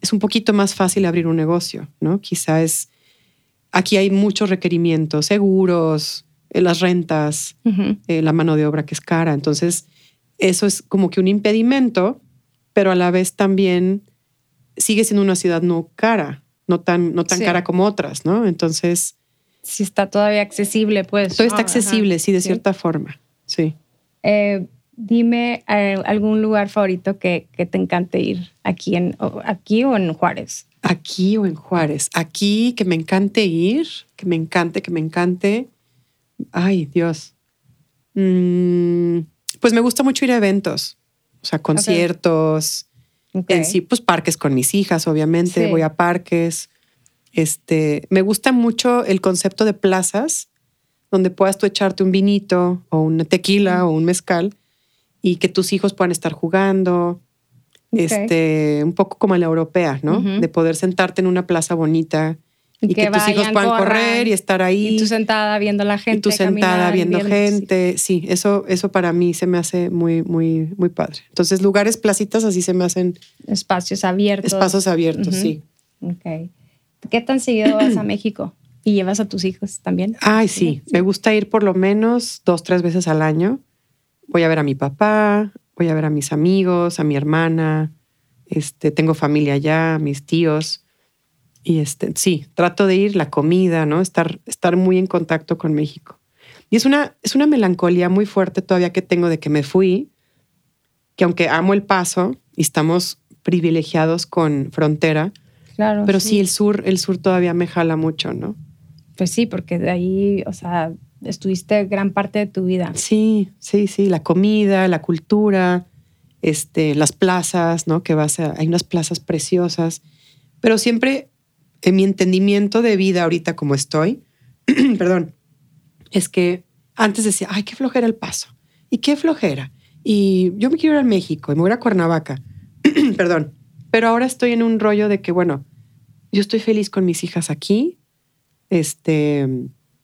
S3: es un poquito más fácil abrir un negocio, ¿no? Quizá es, aquí hay muchos requerimientos, seguros, eh, las rentas, eh, la mano de obra que es cara. Entonces, eso es como que un impedimento, pero a la vez también sigue siendo una ciudad no cara, no tan, no tan cara como otras, ¿no? Entonces...
S2: Si está todavía accesible, pues.
S3: Todo está accesible, sí, de cierta forma, sí.
S2: Eh, dime algún lugar favorito que, que, te encante ir aquí, en, aquí o en Juárez.
S3: Aquí o en Juárez. Aquí que me encante ir, que me encante, que me encante. Ay, Dios. Mm, pues me gusta mucho ir a eventos, o sea, conciertos. En sí, pues parques con mis hijas, obviamente. Voy a parques. Este, me gusta mucho el concepto de plazas, donde puedas tú echarte un vinito o una tequila o un mezcal y que tus hijos puedan estar jugando. Este, un poco como la europea, ¿no? De poder sentarte en una plaza bonita y, que, tus hijos puedan correr y estar ahí.
S2: Y tú sentada viendo la gente.
S3: Y tú sentada viendo gente. Sí. eso, eso para mí se me hace muy, muy, muy padre. Entonces, lugares, placitas, así se me hacen.
S2: Espacios abiertos.
S3: Espacios abiertos, sí.
S2: Ok. ¿Qué tan seguido vas a [CLEARS THROAT] México? ¿Y llevas a tus hijos también?
S3: Ay, sí. Me gusta ir por lo menos dos, tres veces al año. Voy a ver a mi papá, voy a ver a mis amigos, a mi hermana. Este, tengo familia allá, mis tíos. Y este, sí, trato de ir, la comida, ¿no? Estar, estar muy en contacto con México. Y es una, es una melancolía muy fuerte todavía que tengo de que me fui, que aunque amo el paso y estamos privilegiados con frontera, claro, pero sí. el sur, el sur todavía me jala mucho, ¿no?
S2: Pues sí, porque de ahí, o sea, estuviste gran parte de tu vida.
S3: Sí, sí, sí, la comida, la cultura, este, las plazas, ¿no? Que vas a, hay unas plazas preciosas, pero siempre en mi entendimiento de vida ahorita como estoy, [CLEARS THROAT] perdón, es que antes decía, ay, qué flojera el paso. ¿Y qué flojera? Y yo me quiero ir a México y me voy a Cuernavaca. [CLEARS THROAT] perdón. Pero ahora estoy en un rollo de que, bueno, yo estoy feliz con mis hijas aquí, este,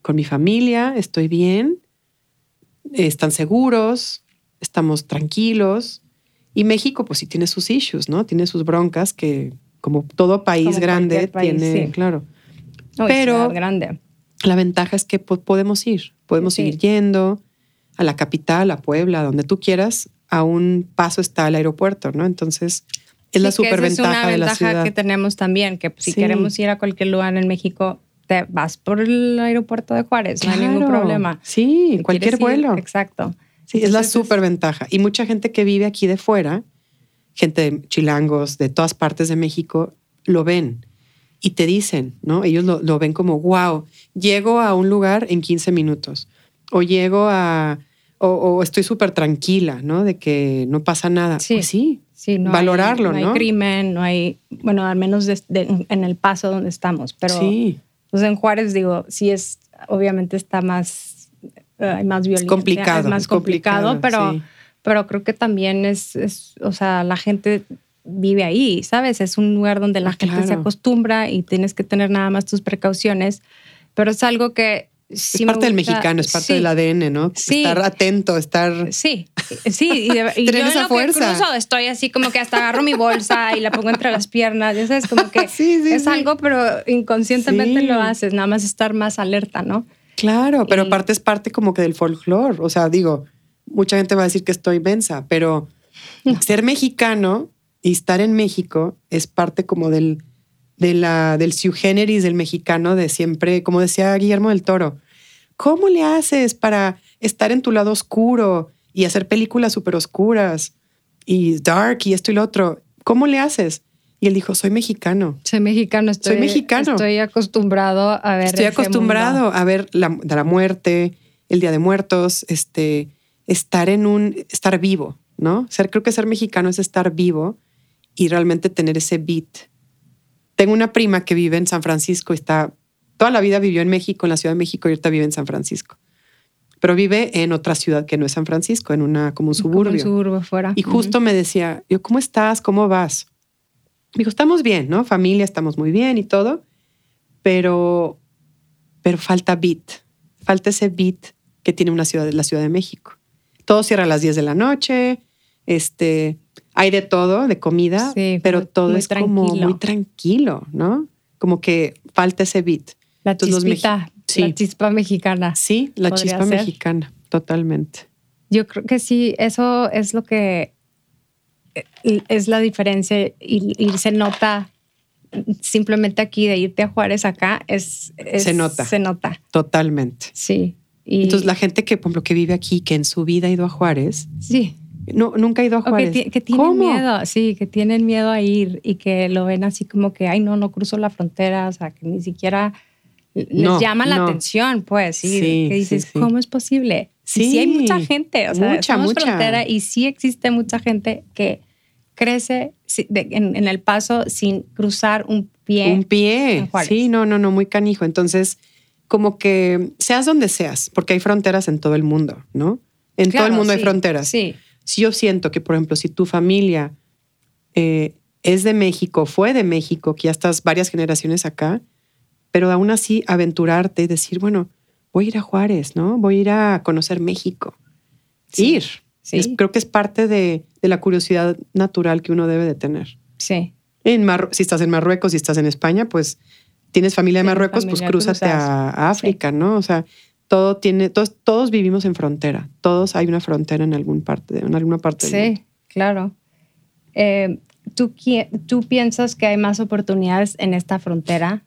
S3: con mi familia, estoy bien, están seguros, estamos tranquilos. Y México, pues sí tiene sus issues, ¿no? Tiene sus broncas que como todo país grande tiene, claro. Pero
S2: grande.
S3: la ventaja es que podemos ir, podemos seguir yendo a la capital, a Puebla, donde tú quieras, a un paso está el aeropuerto, ¿no? Entonces, es la superventaja de la ciudad. Es una ventaja
S2: que tenemos también, que si queremos ir a cualquier lugar en México, te vas por el aeropuerto de Juárez, no hay ningún problema.
S3: Sí, cualquier vuelo.
S2: exacto.
S3: Sí, es la superventaja. Y mucha gente que vive aquí de fuera, gente de chilangos de todas partes de México, lo ven y te dicen, ¿no? Ellos lo, ven como, wow, llego a un lugar en 15 minutos o llego a, o, estoy súper tranquila, ¿no? De que no pasa nada. Sí, pues sí, sí no valorarlo,
S2: ¿no?
S3: No
S2: hay crimen, no hay, bueno, al menos en el paso donde estamos, pero sí. Pues en Juárez digo, sí es, obviamente está más, hay más violencia. Es
S3: complicado.
S2: Es más complicado, pero pero creo que también es, es, o sea, la gente vive ahí, ¿sabes? Es un lugar donde la gente se acostumbra y tienes que tener nada más tus precauciones, pero es algo que...
S3: Sí es parte del mexicano, es parte del ADN, ¿no? Sí. Estar atento, estar...
S2: Sí, sí. Y, y [LAUGHS] yo esa fuerza. incluso estoy así como que hasta agarro mi bolsa y la pongo entre las piernas, ya sabes, como que [LAUGHS] es algo, pero inconscientemente lo haces, nada más estar más alerta, ¿no?
S3: Claro, pero aparte es parte como que del folclore, o sea, digo, mucha gente va a decir que estoy mensa, pero ser mexicano y estar en México es parte como del, de la, del sui generis del mexicano de siempre, como decía Guillermo del Toro, ¿cómo le haces para estar en tu lado oscuro y hacer películas súper oscuras y dark y esto y lo otro? ¿Cómo le haces? Y él dijo, soy mexicano.
S2: Soy mexicano, estoy,
S3: soy mexicano.
S2: Estoy acostumbrado a ver.
S3: Estoy acostumbrado a ver la, la, muerte, el Día de Muertos, este, estar en un, estar vivo, ¿no? Ser, creo que ser mexicano es estar vivo y realmente tener ese beat. Tengo una prima que vive en San Francisco está, toda la vida vivió en México, en la Ciudad de México y ahorita vive en San Francisco. Pero vive en otra ciudad que no es San Francisco, en una, como un suburbio.
S2: un suburbio fuera.
S3: Y justo me decía, yo, ¿cómo estás? ¿Cómo vas? Me dijo, estamos bien, ¿no? Familia, estamos muy bien y todo, pero, pero falta beat, falta ese beat que tiene una ciudad, la Ciudad de México. Todo cierra a las 10 de la noche, este, hay de todo, de comida, pero todo es como muy tranquilo, ¿no? Como que falta ese beat.
S2: La chispita, la chispa mexicana.
S3: Sí, la chispa mexicana, totalmente.
S2: Yo creo que sí, eso es lo que es la diferencia y, se nota simplemente aquí de irte a Juárez acá es,
S3: se nota
S2: se nota
S3: totalmente
S2: sí
S3: entonces la gente que por lo que vive aquí que en su vida ha ido a Juárez
S2: sí
S3: no nunca ha ido a Juárez
S2: que, tienen miedo sí que tienen miedo a ir y que lo ven así como que ay no no cruzo la frontera o sea que ni siquiera les llama la atención pues sí, que dices cómo es posible sí, sí hay mucha gente o sea mucha, mucha. frontera y sí existe mucha gente que crece en, el paso sin cruzar un pie.
S3: Un pie. Sí, no, no, no, muy canijo. Entonces, como que seas donde seas, porque hay fronteras en todo el mundo, ¿no? En todo el mundo hay fronteras.
S2: Sí.
S3: Si yo siento que, por ejemplo, si tu familia eh, es de México, fue de México, que ya estás varias generaciones acá, pero aún así aventurarte y decir, bueno, voy a ir a Juárez, ¿no? Voy a ir a conocer México. Ir creo que es parte de, la curiosidad natural que uno debe de tener.
S2: Sí.
S3: En si estás en Marruecos, si estás en España, pues tienes familia en Marruecos, pues crúzate a, África, ¿no? O sea, todo tiene, todos, todos vivimos en frontera. Todos hay una frontera en algún parte, en alguna parte
S2: sí, del mundo. claro. Eh, ¿tú, ¿Tú piensas que hay más oportunidades en esta frontera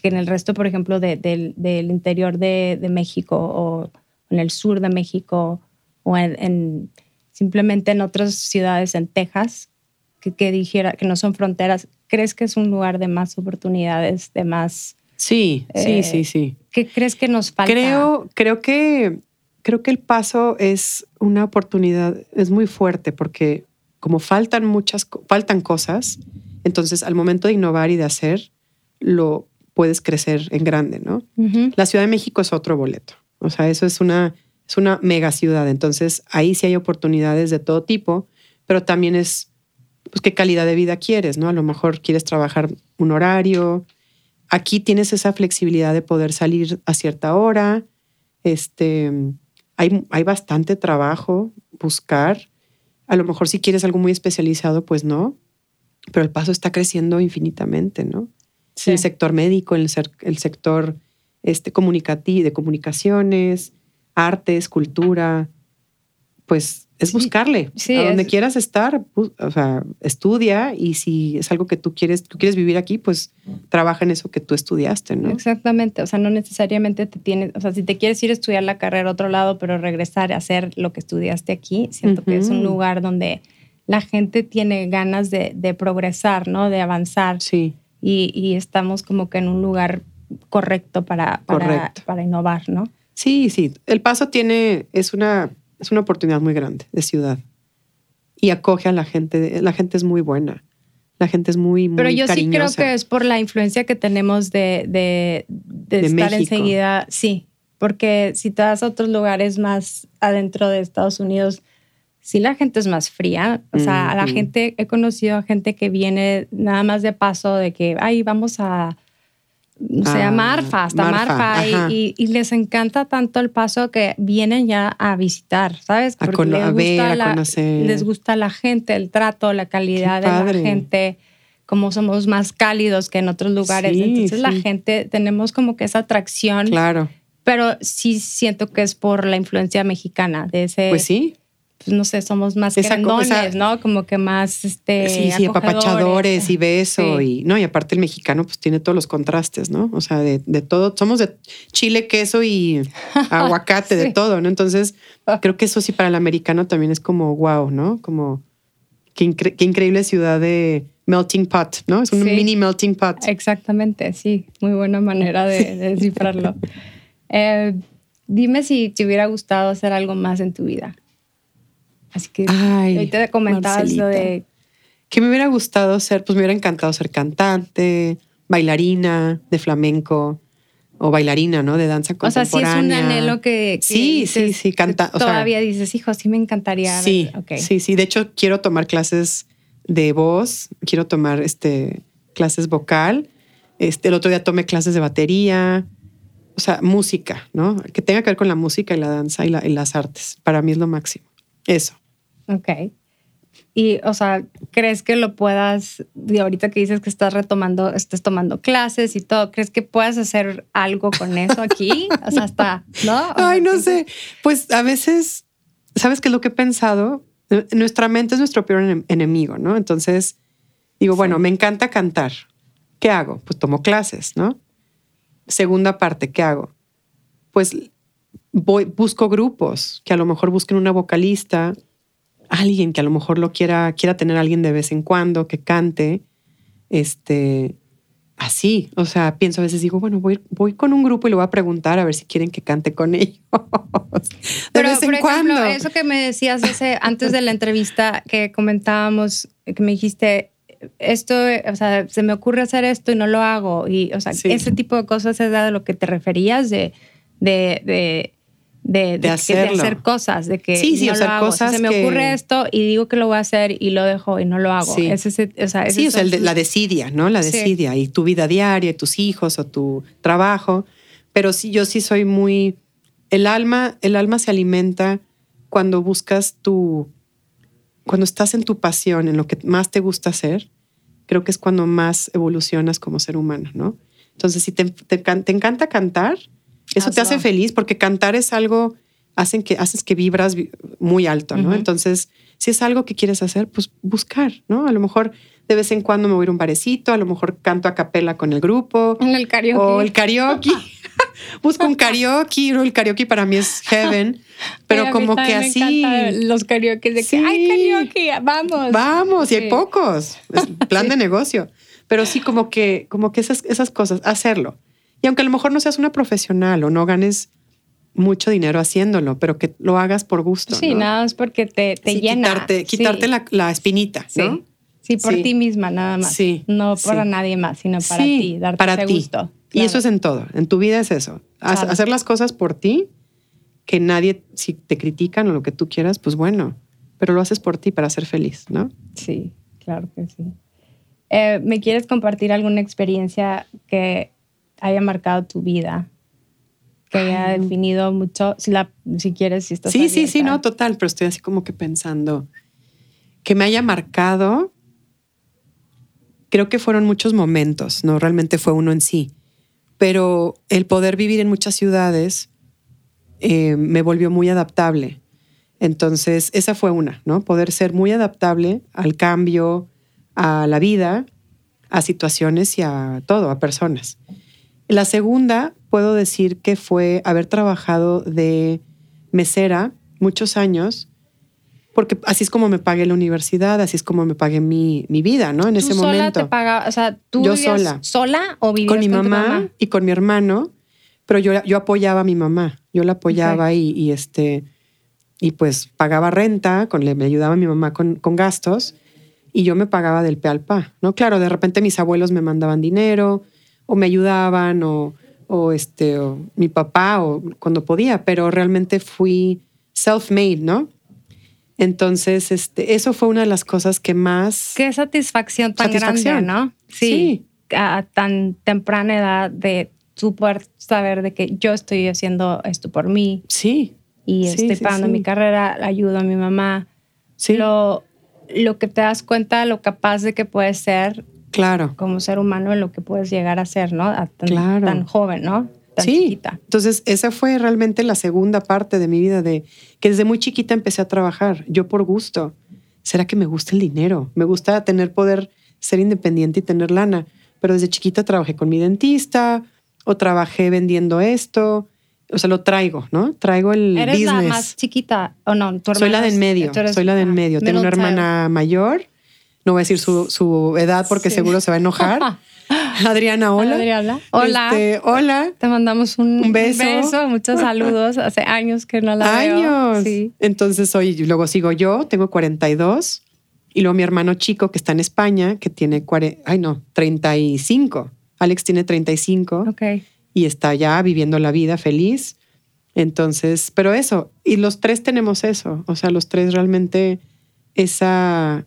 S2: que en el resto, por ejemplo, del interior de, de México o en el sur de México? o en, simplemente en otras ciudades en Texas que, dijera que no son fronteras, ¿crees que es un lugar de más oportunidades, de más...
S3: Sí, sí, eh, sí, sí.
S2: ¿Qué crees que nos falta?
S3: Creo, creo que creo que el paso es una oportunidad, es muy fuerte porque como faltan muchas, faltan cosas, entonces al momento de innovar y de hacer, lo puedes crecer en grande, ¿no? La Ciudad de México es otro boleto. O sea, eso es una, es una mega ciudad, entonces ahí sí hay oportunidades de todo tipo, pero también es, pues, qué calidad de vida quieres, ¿no? A lo mejor quieres trabajar un horario. Aquí tienes esa flexibilidad de poder salir a cierta hora. Este, hay, hay bastante trabajo, buscar. A lo mejor si quieres algo muy especializado, pues no, pero el paso está creciendo infinitamente, ¿no? El sector médico, el, el sector este, comunicativo, de comunicaciones, arte, escultura, pues es buscarle. Sí, a donde quieras estar, o sea, estudia y si es algo que tú quieres, tú quieres vivir aquí, pues trabaja en eso que tú estudiaste, ¿no?
S2: Exactamente, o sea, no necesariamente te tienes, o sea, si te quieres ir a estudiar la carrera a otro lado, pero regresar a hacer lo que estudiaste aquí, siento que es un lugar donde la gente tiene ganas de, progresar, ¿no? De avanzar.
S3: Sí.
S2: Y, estamos como que en un lugar correcto para, para, para innovar, ¿no?
S3: Sí, sí. El Paso tiene, es una, es una oportunidad muy grande de ciudad. Y acoge a la gente. La gente es muy buena. La gente es muy, muy
S2: Pero yo sí creo que es por la influencia que tenemos de, de, de, estar enseguida. Sí, porque si te vas a otros lugares más adentro de Estados Unidos, sí la gente es más fría. O sea, a la gente, he conocido a gente que viene nada más de paso de que, ay, vamos a no sé, a Marfa, hasta Marfa, y, les encanta tanto el paso que vienen ya a visitar, ¿sabes?
S3: Porque les, gusta la,
S2: les gusta la gente, el trato, la calidad de la gente, como somos más cálidos que en otros lugares. Entonces la gente, tenemos como que esa atracción.
S3: Claro.
S2: Pero sí siento que es por la influencia mexicana de ese...
S3: Pues sí.
S2: Pues no sé, somos más querendones, ¿no? Como que más, este,
S3: Sí, sí, apapachadores y beso y, no, y aparte el mexicano pues tiene todos los contrastes, ¿no? O sea, de, todo, somos de chile, queso y [LAUGHS] aguacate, de todo, ¿no? Entonces, ah. creo que eso sí para el americano también es como wow, ¿no? Como qué, increíble ciudad de melting pot, ¿no? Es un mini melting pot.
S2: Exactamente, sí, muy buena manera [LAUGHS] de, descifrarlo. Eh, dime si te hubiera gustado hacer algo más en tu vida. Así que Ay, ahorita comentabas lo de...
S3: Que me hubiera gustado ser, pues me hubiera encantado ser cantante, bailarina de flamenco o bailarina, ¿no? De danza contemporánea.
S2: O sea, sí es un anhelo que,
S3: sí, sí, sí, canta.
S2: todavía dices, hijo, sí me encantaría.
S3: Sí, sí, sí. De hecho, quiero tomar clases de voz, quiero tomar este, clases vocal. Este, el otro día tomé clases de batería, o sea, música, ¿no? Que tenga que ver con la música y la danza y, y las artes. Para mí es lo máximo. Eso.
S2: Ok. Y, o sea, ¿crees que lo puedas, de ahorita que dices que estás retomando, estás tomando clases y todo, ¿crees que puedas hacer algo con eso aquí? O sea, hasta, ¿no?
S3: Ay, no sé. Pues a veces, ¿sabes qué es lo que he pensado? Nuestra mente es nuestro peor enemigo, ¿no? Entonces, digo, bueno, me encanta cantar. ¿Qué hago? Pues tomo clases, ¿no? Segunda parte, ¿qué hago? Pues voy, busco grupos que a lo mejor busquen una vocalista alguien que a lo mejor lo quiera, quiera tener alguien de vez en cuando, que cante, este, así. O sea, pienso a veces, digo, bueno, voy, voy con un grupo y le voy a preguntar a ver si quieren que cante con ellos. [LAUGHS] de vez en cuando.
S2: eso que me decías ese, antes de la entrevista que comentábamos, que me dijiste, esto, o sea, se me ocurre hacer esto y no lo hago. Y, o sea, ese tipo de cosas es de lo que te referías de, de de, de, hacer cosas, de que
S3: sí, sí, no lo cosas
S2: se me ocurre esto y digo que lo voy a hacer y lo dejo y no lo hago.
S3: Sí,
S2: es
S3: o sea, sí, o sea la desidia, ¿no? La desidia y tu vida diaria, y tus hijos o tu trabajo. Pero sí, yo sí soy muy... El alma, el alma se alimenta cuando buscas tu... Cuando estás en tu pasión, en lo que más te gusta hacer, creo que es cuando más evolucionas como ser humano, ¿no? Entonces, si te, te, te encanta cantar, eso te hace feliz porque cantar es algo, hacen que, haces que vibras muy alto, ¿no? Entonces, si es algo que quieres hacer, pues buscar, ¿no? A lo mejor de vez en cuando me voy a ir a un barecito, a lo mejor canto a capela con el grupo.
S2: En el karaoke.
S3: O el karaoke. [LAUGHS] Busco un karaoke, el karaoke para mí es heaven, [LAUGHS] pero como que así.
S2: los karaoke de que hay karaoke, vamos.
S3: Vamos, y hay pocos. Es [LAUGHS] plan de negocio. Pero sí, como que, como que esas, esas cosas, hacerlo. Y aunque a lo mejor no seas una profesional o no ganes mucho dinero haciéndolo, pero que lo hagas por gusto.
S2: Sí, nada más porque te, te llena.
S3: Quitarte, quitarte la, espinita, ¿no?
S2: Sí, por ti misma, nada más. Sí. No para nadie más, sino para ti, darte para ese ti. gusto.
S3: Y eso es en todo. En tu vida es eso. Hacer las cosas por ti, que nadie, si te critican o lo que tú quieras, pues bueno, pero lo haces por ti para ser feliz, ¿no?
S2: Sí, claro que sí. Eh, ¿Me quieres compartir alguna experiencia que haya marcado tu vida, que haya definido mucho, si, la, si quieres, si estás
S3: Sí, sí, sí, no, total, pero estoy así como que pensando, que me haya marcado, creo que fueron muchos momentos, no realmente fue uno en sí, pero el poder vivir en muchas ciudades eh, me volvió muy adaptable. Entonces, esa fue una, ¿no? Poder ser muy adaptable al cambio, a la vida, a situaciones y a todo, a personas. La segunda, puedo decir que fue haber trabajado de mesera muchos años, porque así es como me pagué la universidad, así es como me pagué mi, vida, ¿no? En ese momento.
S2: te pagaba, o sea, tú yo sola. sola o vivías
S3: con mi mamá, y con mi hermano, pero yo, yo apoyaba a mi mamá, yo la apoyaba y, este y pues pagaba renta, con, me ayudaba a mi mamá con, con gastos y yo me pagaba del pe al pa, ¿no? Claro, de repente mis abuelos me mandaban dinero, o me ayudaban o, o este, o mi papá o cuando podía, pero realmente fui self-made, ¿no? Entonces, este, eso fue una de las cosas que más...
S2: Qué satisfacción tan grande, ¿no? Sí, A tan temprana edad de tú poder saber de que yo estoy haciendo esto por mí.
S3: Sí.
S2: Y estoy pagando mi carrera, ayudo a mi mamá. Sí. Lo, lo que te das cuenta, lo capaz de que puedes ser
S3: Claro.
S2: Como ser humano en lo que puedes llegar a ser, ¿no? tan, tan joven, ¿no? tan chiquita.
S3: Entonces, esa fue realmente la segunda parte de mi vida, de que desde muy chiquita empecé a trabajar, yo por gusto. ¿Será que me gusta el dinero? Me gusta tener poder ser independiente y tener lana. Pero desde chiquita trabajé con mi dentista o trabajé vendiendo esto. O sea, lo traigo, ¿no? Traigo el
S2: ¿Eres
S3: business.
S2: la más chiquita o no? ¿Tu
S3: Soy la del
S2: es-
S3: medio.
S2: eres-
S3: Soy la del
S2: ah,
S3: medio. Tengo una hermana mayor. No voy a decir su, su edad porque
S2: Sí.
S3: seguro se va a enojar. [LAUGHS] Adriana, hola.
S2: Adriana, hola.
S3: Este, hola.
S2: Te mandamos un,
S3: Un beso.
S2: muchos saludos. Hace años que no la veo.
S3: años.
S2: Sí.
S3: Entonces soy, luego sigo yo, tengo 42 y luego mi hermano chico que está en España, que tiene, cuare- ay no, 35. Alex tiene 35
S2: Ok.
S3: y está ya viviendo la vida feliz. Entonces, pero eso, y los tres tenemos eso, o sea, los tres realmente esa,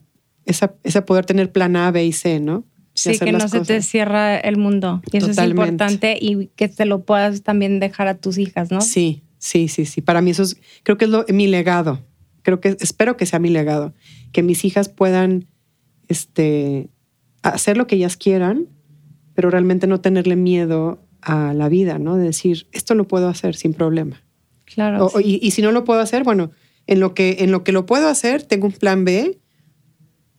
S3: esa, esa poder tener plan A, B y C, ¿no?
S2: Sí, que no se te cierra el mundo. Y eso es importante y que te lo puedas también dejar a tus hijas, ¿no?
S3: Sí, sí, sí, sí. Para mí eso es, creo que es lo, mi legado. Creo que espero que sea mi legado, que mis hijas puedan, este, hacer lo que ellas quieran, pero realmente no tenerle miedo a la vida, ¿no? De decir esto lo puedo hacer sin problema.
S2: Claro.
S3: O- y, y si no lo puedo hacer, bueno, en lo que en lo que lo puedo hacer tengo un plan B,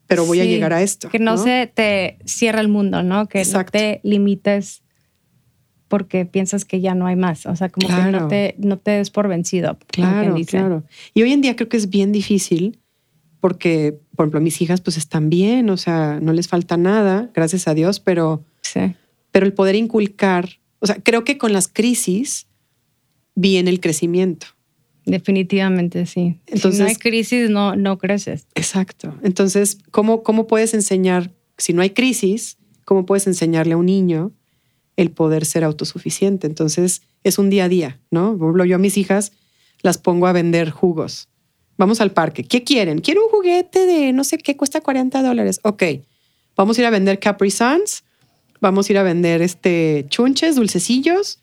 S3: pero voy a llegar a esto.
S2: Que no, se te cierra el mundo, ¿no? Que
S3: Exacto.
S2: no te limites porque piensas que ya no hay más. O sea, como que no te, no te des por vencido.
S3: Claro, claro. Y hoy en día creo que es bien difícil porque, por ejemplo, mis hijas pues están bien, o sea, no les falta nada, gracias a Dios, pero,
S2: Sí.
S3: pero el poder inculcar, o sea, creo que con las crisis viene el crecimiento.
S2: Definitivamente sí. si
S3: Entonces-
S2: no hay crisis, no, no creces.
S3: Exacto. Entonces, ¿cómo, ¿cómo puedes enseñar, si no hay crisis, cómo puedes enseñarle a un niño el poder ser autosuficiente? Entonces, es un día a día, ¿no? Por ejemplo, yo a mis hijas las pongo a vender jugos. Vamos al parque. ¿Qué quieren? Quiero un juguete de no sé qué, cuesta 40 dólares. Ok, vamos a ir a vender Capri Suns, vamos a ir a vender este chunches, dulcecillos,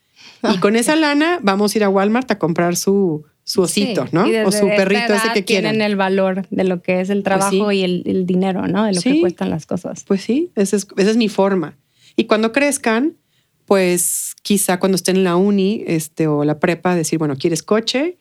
S3: y con esa lana vamos a ir a Walmart a comprar su, su osito,
S2: Sí,
S3: ¿no? O su perrito ese que quieren.
S2: Tienen el valor de lo que es el trabajo
S3: sí.
S2: y el, el dinero, ¿no? De lo
S3: Sí.
S2: que cuestan las cosas.
S3: Pues sí, esa es, esa es mi forma. Y cuando crezcan, pues quizá cuando estén en la uni este, o la prepa, decir, bueno, ¿quieres coche?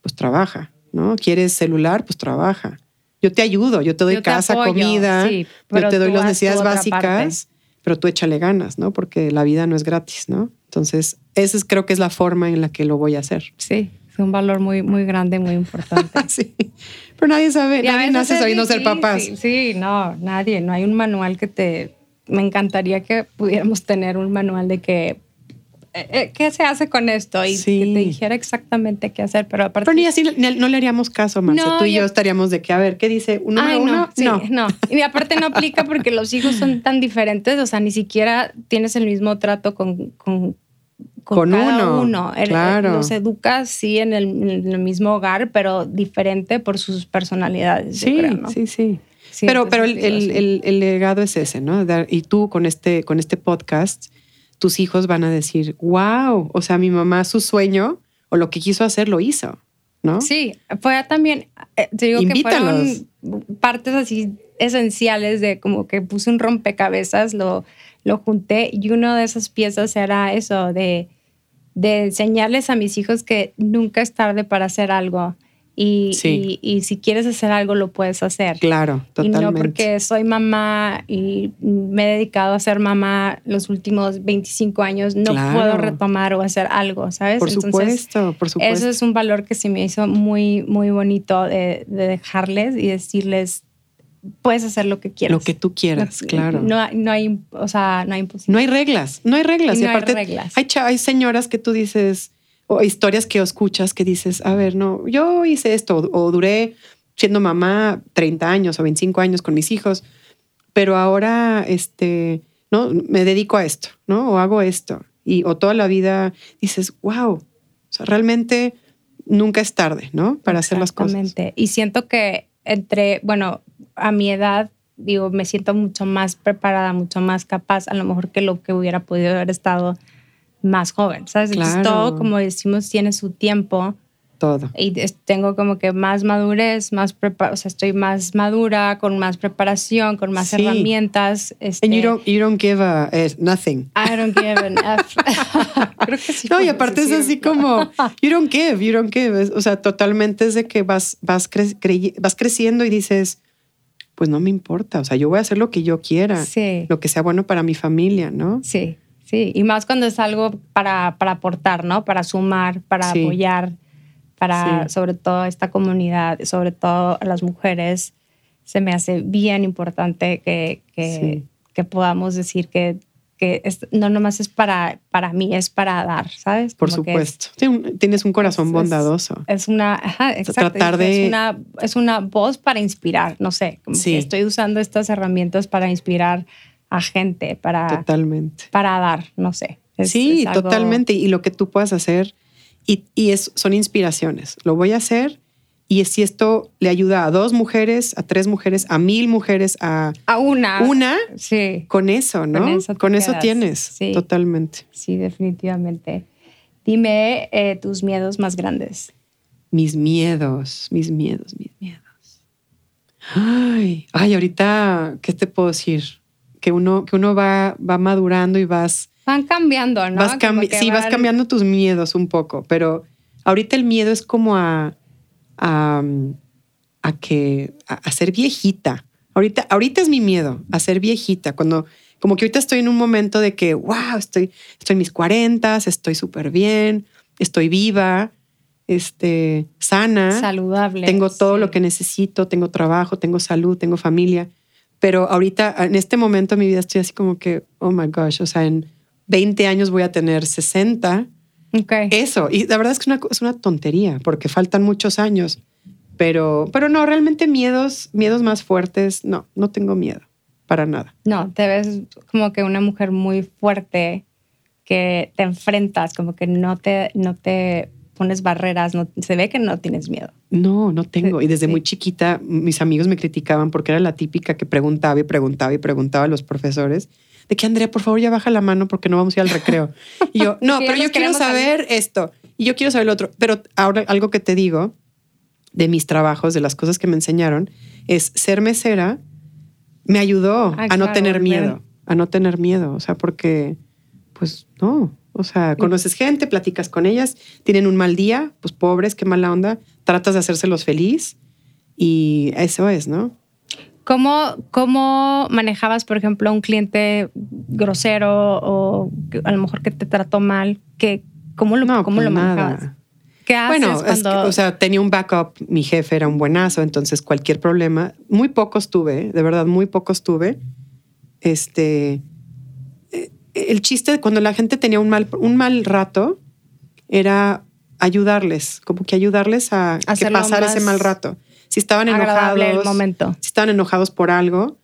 S3: Pues trabaja, ¿no? ¿Quieres celular? Pues trabaja. Yo te ayudo, yo te doy
S2: Yo te
S3: casa,
S2: apoyo,
S3: comida, yo te doy las necesidades básicas, pero tú échale ganas, ¿no? Porque la vida no es gratis, ¿no? Entonces, esa es, creo que es la forma en la que lo voy a hacer.
S2: Sí, un valor muy, muy grande, muy importante. [LAUGHS]
S3: sí. Pero nadie sabe,
S2: Y
S3: nadie nace sabiendo ser papás.
S2: Sí, no, nadie. No hay un manual que te. Me encantaría que pudiéramos tener un manual de que. eh, eh, ¿Qué se hace con esto? Y
S3: Sí.
S2: que te dijera exactamente qué hacer. Pero aparte.
S3: Pero ni así ni- no le haríamos caso, Marce.
S2: No,
S3: Tú y yo
S2: yo-
S3: estaríamos de que, a ver, ¿qué dice? ¿Un número
S2: Ay, no,
S3: uno?
S2: sí,
S3: no.
S2: no. Y aparte no aplica porque los hijos son tan diferentes, o sea, ni siquiera tienes el mismo trato con, con,
S3: Con
S2: cada
S3: uno,
S2: el-
S3: claro.
S2: Los educas, sí, en el, en el mismo hogar, pero diferente por sus personalidades,
S3: Sí,
S2: creo, ¿no?
S3: sí, sí.
S2: Sí,
S3: pero pero el, el- el- legado es ese, ¿no? Y tú con este, con este podcast, tus hijos van a decir, wow, o sea, mi mamá su sueño o lo que quiso hacer lo hizo, ¿no?
S2: Sí, fue también, eh, te digo
S3: Invítalos.
S2: que fueron partes así esenciales de como que puse un rompecabezas, lo, lo junté y una de esas piezas era eso, de, de enseñarles a mis hijos que nunca es tarde para hacer algo y,
S3: Sí.
S2: y, y si quieres hacer algo lo puedes hacer.
S3: Claro,
S2: Y
S3: totalmente.
S2: no porque soy mamá y me he dedicado a ser mamá los últimos 25 años, no
S3: Claro.
S2: puedo retomar o hacer algo, ¿sabes?
S3: por supuesto, por supuesto.
S2: Eso es un valor que se me hizo muy, muy bonito de, de dejarles y decirles, puedes hacer lo que quieras.
S3: lo que tú quieras,
S2: No-
S3: claro.
S2: No, hay- no hay, o sea, no hay imposible.
S3: No hay reglas, no hay reglas.
S2: No
S3: y
S2: hay
S3: aparte,
S2: reglas.
S3: Hay, hay señoras que tú dices, o historias que escuchas que dices, a ver, no, yo hice esto, o, duré siendo mamá 30 años o 25 años con mis hijos, pero ahora, este, ¿no? Me dedico a esto, ¿no? O hago esto. Y, o toda la vida dices, wow, o sea, realmente nunca es tarde, ¿no? Para hacer las cosas.
S2: Exactamente. Y siento que entre, bueno, a mi edad, digo, me siento mucho más preparada, mucho más capaz, a lo mejor que lo que hubiera podido haber estado más joven, ¿sabes? Entonces
S3: Claro.
S2: todo, como decimos, tiene su tiempo.
S3: todo.
S2: Y tengo como que más madurez, más o sea, estoy más madura, con más preparación, con más herramientas.
S3: Este, And you don't, you don't give a, nothing.
S2: I don't give an [LAUGHS] F. [LAUGHS]
S3: Creo que sí. No, y aparte es así como, you don't give, you don't give. O sea, totalmente es de que vas, vas, vas creciendo y dices, pues no me importa. O sea, yo voy a hacer lo que yo quiera. Sí. Lo que sea bueno para mi familia, ¿no?
S2: Sí. Sí, y más cuando es algo para, para aportar, ¿no? Para sumar, para apoyar, para sobre todo esta comunidad, sobre todo a las mujeres, se me hace bien importante que, que, que podamos decir que, que no nomás es para, para mí, es para dar, ¿sabes?
S3: Por supuesto. tienes un corazón bondadoso.
S2: Es, una, ajá, exacto, Tratar de... es, una, es una voz para inspirar, no sé, como que estoy usando estas herramientas para inspirar a gente para,
S3: totalmente.
S2: para dar, no sé.
S3: sí, totalmente. Y lo que tú puedas hacer, y, y es, son inspiraciones. Lo voy a hacer y si esto le ayuda a dos mujeres, a tres mujeres, a mil mujeres, a,
S2: a una.
S3: Una,
S2: sí.
S3: con eso, ¿no? Con eso, tienes. Sí. Totalmente.
S2: Sí, definitivamente. Dime eh, tus miedos más grandes.
S3: Mis miedos, mis miedos, mis miedos. Ay, ay, ahorita, ¿qué te puedo decir? que uno, que uno va, va madurando y vas...
S2: Van cambiando, ¿no?
S3: Vas sí, vas cambiando tus miedos un poco, pero ahorita el miedo es como a, a, a que, a, ser viejita. Ahorita, ahorita es mi miedo, a ser viejita, cuando como que ahorita estoy en un momento de que, wow, estoy, estoy en mis cuarentas, estoy súper bien, estoy viva, este, sana.
S2: Saludable.
S3: Tengo todo lo que necesito, tengo trabajo, tengo salud, tengo familia. Pero ahorita, en este momento de mi vida, estoy así como que, oh my gosh, o sea, en 20 años voy a tener 60.
S2: Okay.
S3: Eso. Y la verdad es que es una, es una tontería porque faltan muchos años. Pero, pero no, realmente miedos, miedos más fuertes, no, no tengo miedo para nada.
S2: No, te ves como que una mujer muy fuerte que te enfrentas, como que no te, no te pones barreras, no, se ve que no tienes miedo.
S3: No, no tengo. Y desde muy chiquita mis amigos me criticaban porque era la típica que preguntaba y preguntaba y preguntaba a los profesores de que Andrea, por favor, ya baja la mano porque no vamos a ir al recreo. Y yo, no, [LAUGHS] pero yo quiero saber esto y yo quiero saber lo otro. Pero ahora algo que te digo de mis trabajos, de las cosas que me enseñaron, es ser mesera me ayudó ah, a no tener miedo, a no tener miedo. O sea, porque, pues no, o sea, conoces gente, platicas con ellas, tienen un mal día, pues pobres, qué mala onda, tratas de hacérselos feliz y eso es, ¿no?
S2: ¿Cómo, ¿Cómo manejabas, por ejemplo, un cliente grosero o a lo mejor que te trató mal? ¿Qué, ¿Cómo lo, cómo lo manejabas? ¿Qué haces
S3: bueno,
S2: cuando...
S3: o sea, tenía un backup, mi jefe era un buenazo, entonces cualquier problema, muy pocos tuve, de verdad, muy pocos tuve. Este, el chiste de cuando la gente tenía un mal, un mal rato era ayudarles, como que ayudarles a que pasar ese mal rato. Si estaban enojados,
S2: momento.
S3: si estaban enojados por algo,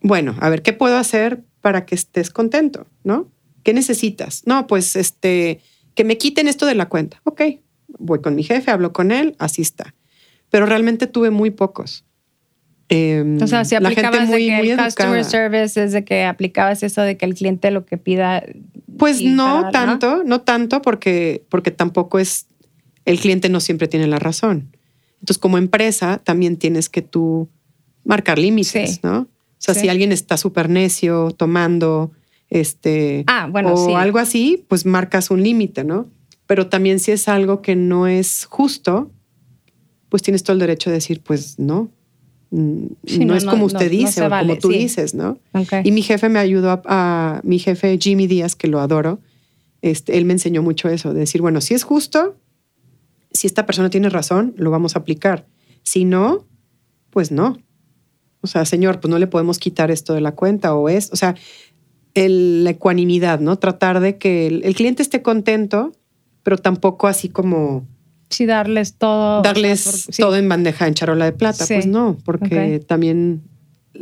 S3: bueno, a ver, ¿qué puedo hacer para que estés contento? ¿No? ¿Qué necesitas? No, pues este, que me quiten esto de la cuenta. Ok, voy con mi jefe, hablo con él, así está. Pero realmente tuve muy pocos.
S2: Em, o sea, si aplicabas de que el customer service es de que aplicabas eso de que el cliente lo que pida.
S3: Pues no tanto, ¿no? tanto porque, porque tampoco es, el cliente no siempre tiene la razón. Entonces, como empresa, también tienes que tú marcar límites, ¿no? O sea, si alguien está súper necio, tomando, este,
S2: ah, bueno,
S3: o algo así, pues marcas un límite, ¿no? Pero también si es algo que no es justo, pues tienes todo el derecho de decir, pues no, Mm, no, es como usted dice o como tú dices, ¿no? Y mi jefe me ayudó a, mi jefe Jimmy Díaz, que lo adoro, este, él me enseñó mucho eso, de decir, bueno, si es justo, si esta persona tiene razón, lo vamos a aplicar. Si no, pues no. O sea, señor, pues no le podemos quitar esto de la cuenta o es, o sea, la ecuanimidad, ¿no? Tratar de que el cliente esté contento, pero tampoco así como
S2: Sí, darles todo.
S3: Darles todo en bandeja, en charola de plata. Pues no, porque también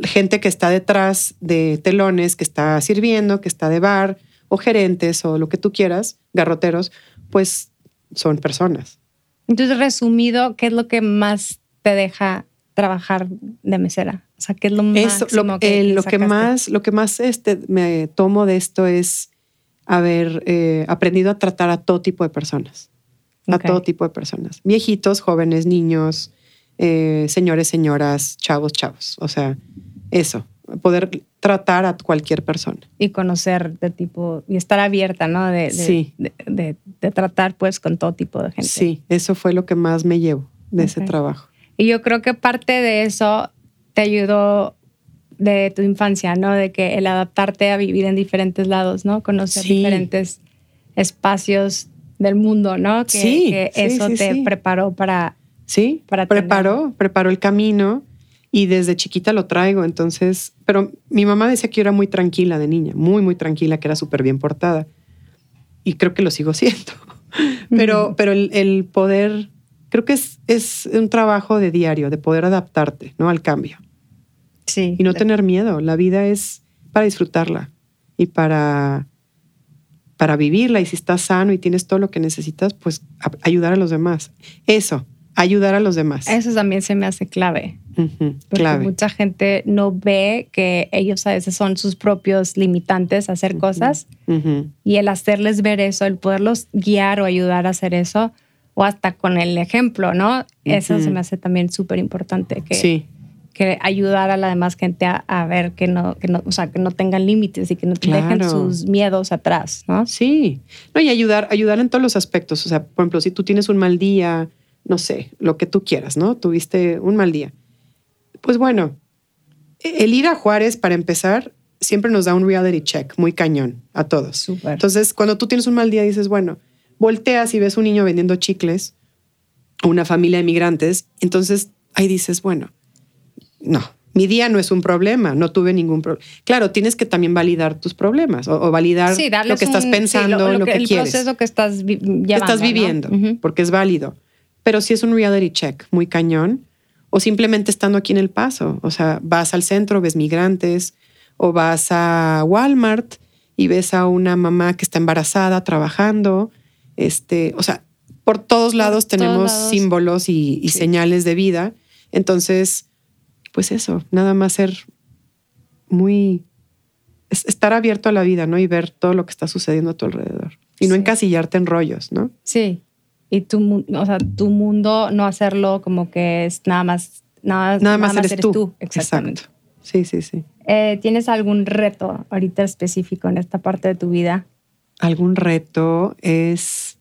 S3: gente que está detrás de telones, que está sirviendo, que está de bar, o gerentes, o lo que tú quieras, garroteros, pues son personas.
S2: Entonces, resumido, ¿qué es lo que más te deja trabajar de mesera? O sea, ¿qué es lo más
S3: lo, que, lo que más, lo que más este, me tomo de esto es haber eh, aprendido a tratar a todo tipo de personas a todo tipo de personas. Viejitos, jóvenes, niños, eh, señores, señoras, chavos, chavos. O sea, eso, poder tratar a cualquier persona.
S2: Y conocer de tipo, y estar abierta, ¿no? De,
S3: sí.
S2: De, tratar pues con todo tipo de gente.
S3: Sí, eso fue lo que más me llevo de ese trabajo.
S2: Y yo creo que parte de eso te ayudó de tu infancia, ¿no? De que el adaptarte a vivir en diferentes lados, ¿no? Conocer diferentes espacios del mundo, ¿no? Que,
S3: sí,
S2: que eso te preparó para...
S3: Sí, para preparó, preparó el camino y desde chiquita lo traigo. Entonces, pero mi mamá decía que yo era muy tranquila de niña, muy, muy tranquila, que era súper bien portada. Y creo que lo sigo [LAUGHS] siendo. pero, pero el, poder, creo que es, es un trabajo de diario, de poder adaptarte, ¿no? Al cambio.
S2: Sí.
S3: Y no tener miedo. La vida es para disfrutarla y para, para vivirla. Y si estás sano y tienes todo lo que necesitas, pues ayudar a los demás. Eso, ayudar a los demás.
S2: Eso también se me hace clave. porque mucha gente no ve que ellos a veces son sus propios limitantes a hacer cosas y el hacerles ver eso, el poderlos guiar o ayudar a hacer eso, o hasta con el ejemplo, ¿no? Eso se me hace también súper importante. Que,
S3: sí
S2: que ayudar a la demás gente a, ver que no, que no, o sea, que no tengan límites y que no dejen sus miedos atrás, ¿no?
S3: Sí, no, y ayudar, ayudar en todos los aspectos. O sea, por ejemplo, si tú tienes un mal día, no sé, lo que tú quieras, ¿no? Tuviste un mal día. Pues bueno, el ir a Juárez, para empezar, siempre nos da un reality check muy cañón a todos. Entonces, cuando tú tienes un mal día, dices, bueno, volteas y ves un niño vendiendo chicles, una familia de migrantes, entonces ahí dices, bueno, no, mi día no es un problema, no tuve ningún problema. Claro, tienes que también validar tus problemas o, validar lo que estás pensando, lo, que,
S2: el
S3: quieres.
S2: El proceso que estás,
S3: estás viviendo, porque es válido. Pero si es un reality check muy cañón, o simplemente estando aquí en El Paso, o sea, vas al centro, ves migrantes, o vas a Walmart y ves a una mamá que está embarazada trabajando, este, o sea, por todos lados tenemos símbolos y señales de vida. Entonces, pues eso, nada más ser muy, estar abierto a la vida, ¿no? Y ver todo lo que está sucediendo a tu alrededor. Y no encasillarte en rollos, ¿no?
S2: Sí. Y tu, o sea, tu mundo no hacerlo como que es nada más, nada,
S3: nada, más, eres, tú. Exactamente. Sí, sí, sí.
S2: Eh, ¿Tienes algún reto ahorita específico en esta parte de tu vida?
S3: Algún reto es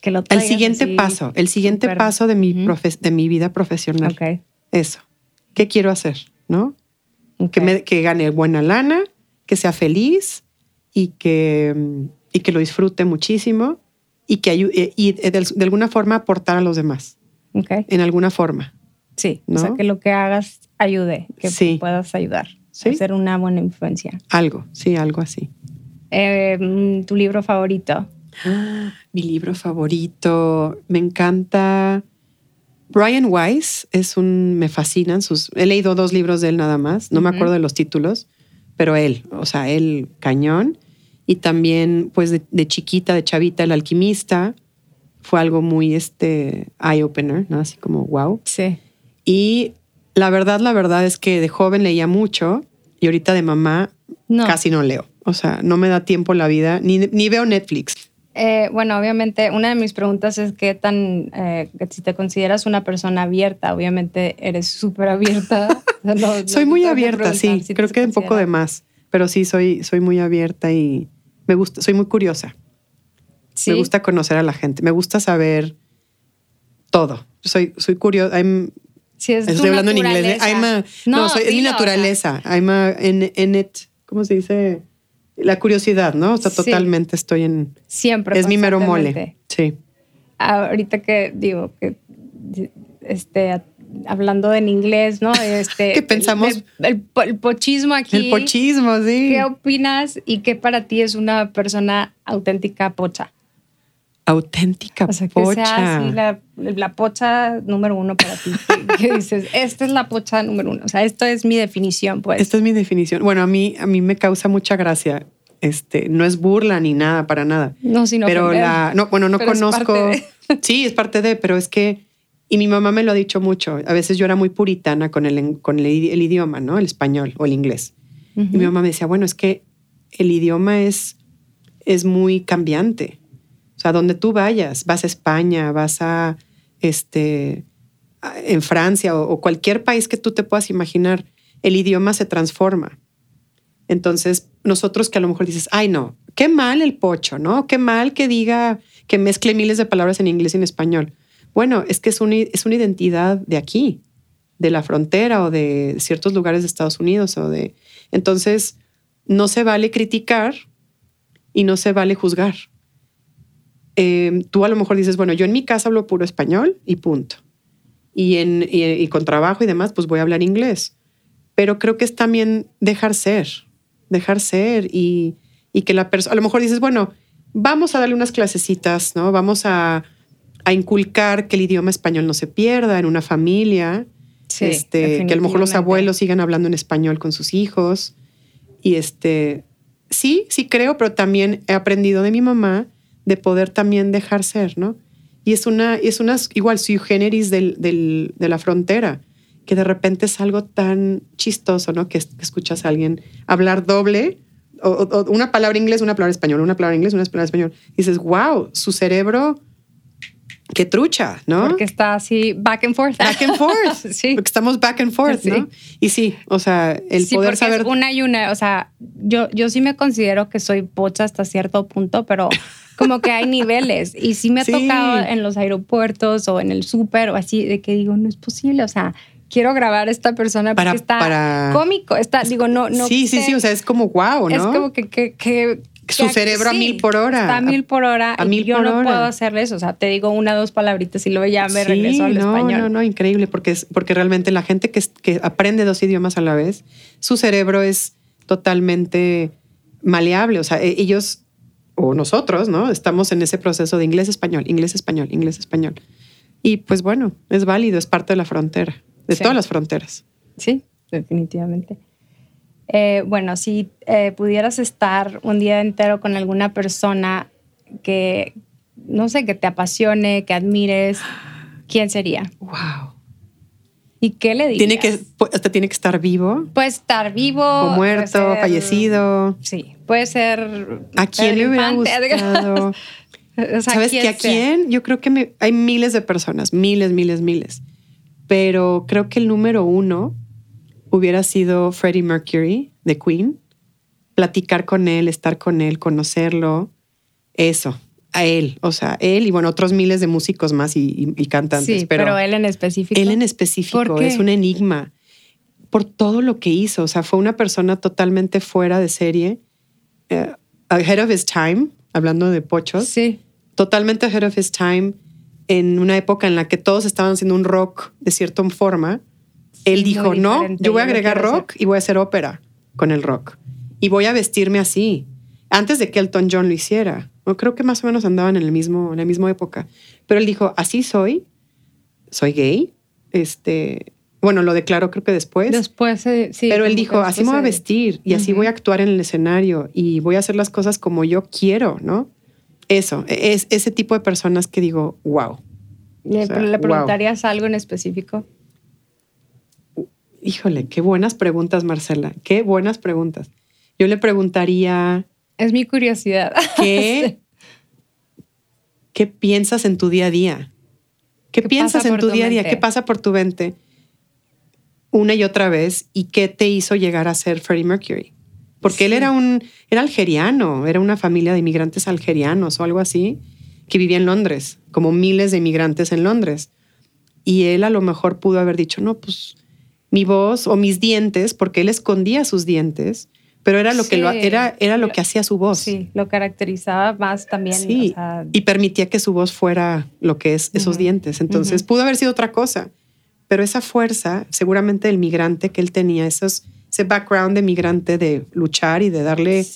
S2: que lo
S3: el siguiente paso, el siguiente paso de mi, de mi vida profesional.
S2: Okay.
S3: Eso. ¿Qué quiero hacer? ¿No? Que, me, que gane buena lana, que sea feliz y que, y que lo disfrute muchísimo y que ayude, y de, alguna forma aportar a los demás.
S2: Okay.
S3: En alguna forma.
S2: Sí, o sea, que lo que hagas ayude, que puedas ayudar, ¿Sí? ser una buena influencia.
S3: Algo, sí, algo así.
S2: Eh, ¿Tu libro favorito? [GASPS]
S3: mi libro favorito, me encanta Brian Weiss es un, me fascinan sus, he leído dos libros de él nada más, no me acuerdo de los títulos, pero él, o sea, él cañón. Y también, pues de, chiquita, de chavita, El alquimista, fue algo muy este, eye-opener, ¿no? Así como, wow.
S2: Sí.
S3: Y la verdad, la verdad es que de joven leía mucho y ahorita de mamá casi no leo. O sea, no me da tiempo la vida, ni, ni veo Netflix.
S2: Eh, bueno, obviamente, una de mis preguntas es qué tan, eh, si te consideras una persona abierta, obviamente eres súper abierta. [LAUGHS]
S3: soy muy abierta, sí, creo que un poco de más, pero sí, soy, soy muy abierta y me gusta, soy muy curiosa. Me gusta conocer a la gente, me gusta saber todo. Soy, soy curiosa.
S2: Es
S3: Estoy hablando en inglés. ¿eh? no, soy, es mi naturaleza. I'm en, en it, ¿cómo se dice? la curiosidad, ¿no? O sea, totalmente estoy en...
S2: Siempre.
S3: Es mi mero mole. Sí.
S2: Ahorita que digo que, este, hablando en inglés, ¿no? [LAUGHS] Este,
S3: ¿Qué pensamos?
S2: El, pochismo aquí.
S3: El pochismo, sí.
S2: ¿Qué opinas y qué para ti es una persona auténtica pocha?
S3: Auténtica
S2: o sea,
S3: pocha.
S2: Que sea así la, la, pocha número uno para ti. que, dices, esta es la pocha número uno. O sea, esto es mi definición, pues.
S3: Esta es mi definición. Bueno, a mí, a mí me causa mucha gracia. Este, no es burla ni nada, para nada.
S2: No, sino
S3: Pero la, no, bueno, no conozco. sí, es parte de, pero es que, y mi mamá me lo ha dicho mucho. A veces yo era muy puritana con el, con el, idioma, ¿no? El español o el inglés. Y mi mamá me decía, bueno, es que el idioma es, es muy cambiante O sea, donde tú vayas, vas a España, vas a, este, en Francia o, cualquier país que tú te puedas imaginar, el idioma se transforma. Entonces, nosotros que a lo mejor dices, ay, no, qué mal el pocho, ¿no? Qué mal que diga, que mezcle miles de palabras en inglés y en español. Bueno, es que es una, es una identidad de aquí, de la frontera o de ciertos lugares de Estados Unidos o de... Entonces, no se vale criticar y no se vale juzgar. Em, tú a lo mejor dices, bueno, yo en mi casa hablo puro español y punto. Y, en, y, con trabajo y demás, pues voy a hablar inglés. Pero creo que es también dejar ser, dejar ser y, y que la persona, a lo mejor dices, bueno, vamos a darle unas clasecitas, ¿no? Vamos a, a inculcar que el idioma español no se pierda en una familia este, que a lo mejor los abuelos sigan hablando en español con sus hijos. Y este, sí, sí creo, pero también he aprendido de mi mamá de poder también dejar ser, ¿no? Y es una, es una igual sui generis del, del, de la frontera, que de repente es algo tan chistoso, ¿no? Que, escuchas a alguien hablar doble, o, una palabra inglés, una palabra español, una palabra inglés, una palabra español. Y dices, wow, su cerebro qué trucha, ¿no?
S2: Porque está así back and forth.
S3: Back and forth. [LAUGHS] sí. Porque estamos back and forth, ¿no? Y sí, o sea, el sí, poder saber.
S2: Es una y una. O sea, yo, yo sí me considero que soy pocha hasta cierto punto, pero como que hay niveles. Y sí me ha tocado en los aeropuertos o en el súper o así, de que digo, no es posible. O sea, quiero grabar a esta persona porque está cómico. Está, digo, no, no.
S3: Sí, sí, sí. O sea, es como wow, ¿no?
S2: Es como que, que, que
S3: su cerebro a mil por hora.
S2: a mil por hora. A mil yo no puedo hacerle eso. O sea, te digo una dos palabritas y luego ya me regreso al español.
S3: No, no, increíble, porque, es, porque realmente la gente que, que aprende dos idiomas a la vez, su cerebro es totalmente maleable. O sea, e, ellos o nosotros, ¿no? Estamos en ese proceso de inglés-español, inglés-español, inglés-español. Y pues bueno, es válido, es parte de la frontera, de todas las fronteras.
S2: Sí, definitivamente. Eh, bueno, si eh, pudieras estar un día entero con alguna persona que, no sé, que te apasione, que admires, ¿quién sería?
S3: Wow.
S2: ¿Y qué le dirías?
S3: ¿Tiene que, hasta tiene que estar vivo?
S2: Puede estar vivo.
S3: O muerto, fallecido.
S2: Sí, puede ser.
S3: ¿A quién le hubiera gustado? [LAUGHS] ¿Sabes que a quién? Yo creo que hay miles de personas, miles, miles, miles. Pero creo que el número uno hubiera sido Freddie Mercury de Queen, platicar con él, estar con él, conocerlo, eso, a él, o sea, él y bueno, otros miles de músicos más y, cantantes.
S2: Sí, pero, él en específico.
S3: Él en específico es un enigma por todo lo que hizo, o sea, fue una persona totalmente fuera de serie, eh, ahead of his time, hablando de pochos.
S2: Sí.
S3: Totalmente ahead of his time en una época en la que todos estaban haciendo un rock de cierta forma él dijo, no, yo voy a agregar rock y voy a hacer ópera con el rock. Y voy a vestirme así. Antes de que Elton John lo hiciera. creo que más o menos andaban en, el mismo, en la misma época. Pero él dijo, así soy. Soy gay. Este, bueno, lo declaró creo que después.
S2: Después, sí.
S3: Pero él dijo, así me voy a vestir y así voy a actuar en el escenario y voy a hacer las cosas como yo quiero, ¿no? Eso, es ese tipo de personas que digo, wow.
S2: ¿Le, preguntarías algo en específico?
S3: Híjole, qué buenas preguntas, Marcela. Qué buenas preguntas. Yo le preguntaría.
S2: Es mi curiosidad. [LAUGHS]
S3: ¿Qué, ¿qué piensas en tu día a día? ¿Qué, piensas en tu, día a día? ¿Qué pasa por tu mente una y otra vez? ¿Y qué te hizo llegar a ser Freddie Mercury? Porque él era un, era algeriano, era una familia de inmigrantes algerianos o algo así, que vivía en Londres, como miles de inmigrantes en Londres. Y él a lo mejor pudo haber dicho, no, pues mi voz o mis dientes, porque él escondía sus dientes, pero era lo que lo, era, era lo que hacía su voz.
S2: Sí, lo caracterizaba más también.
S3: Sí, y permitía que su voz fuera lo que es esos dientes. Entonces pudo haber sido otra cosa, pero esa fuerza, seguramente el migrante que él tenía, esos, ese background de migrante de luchar y de darle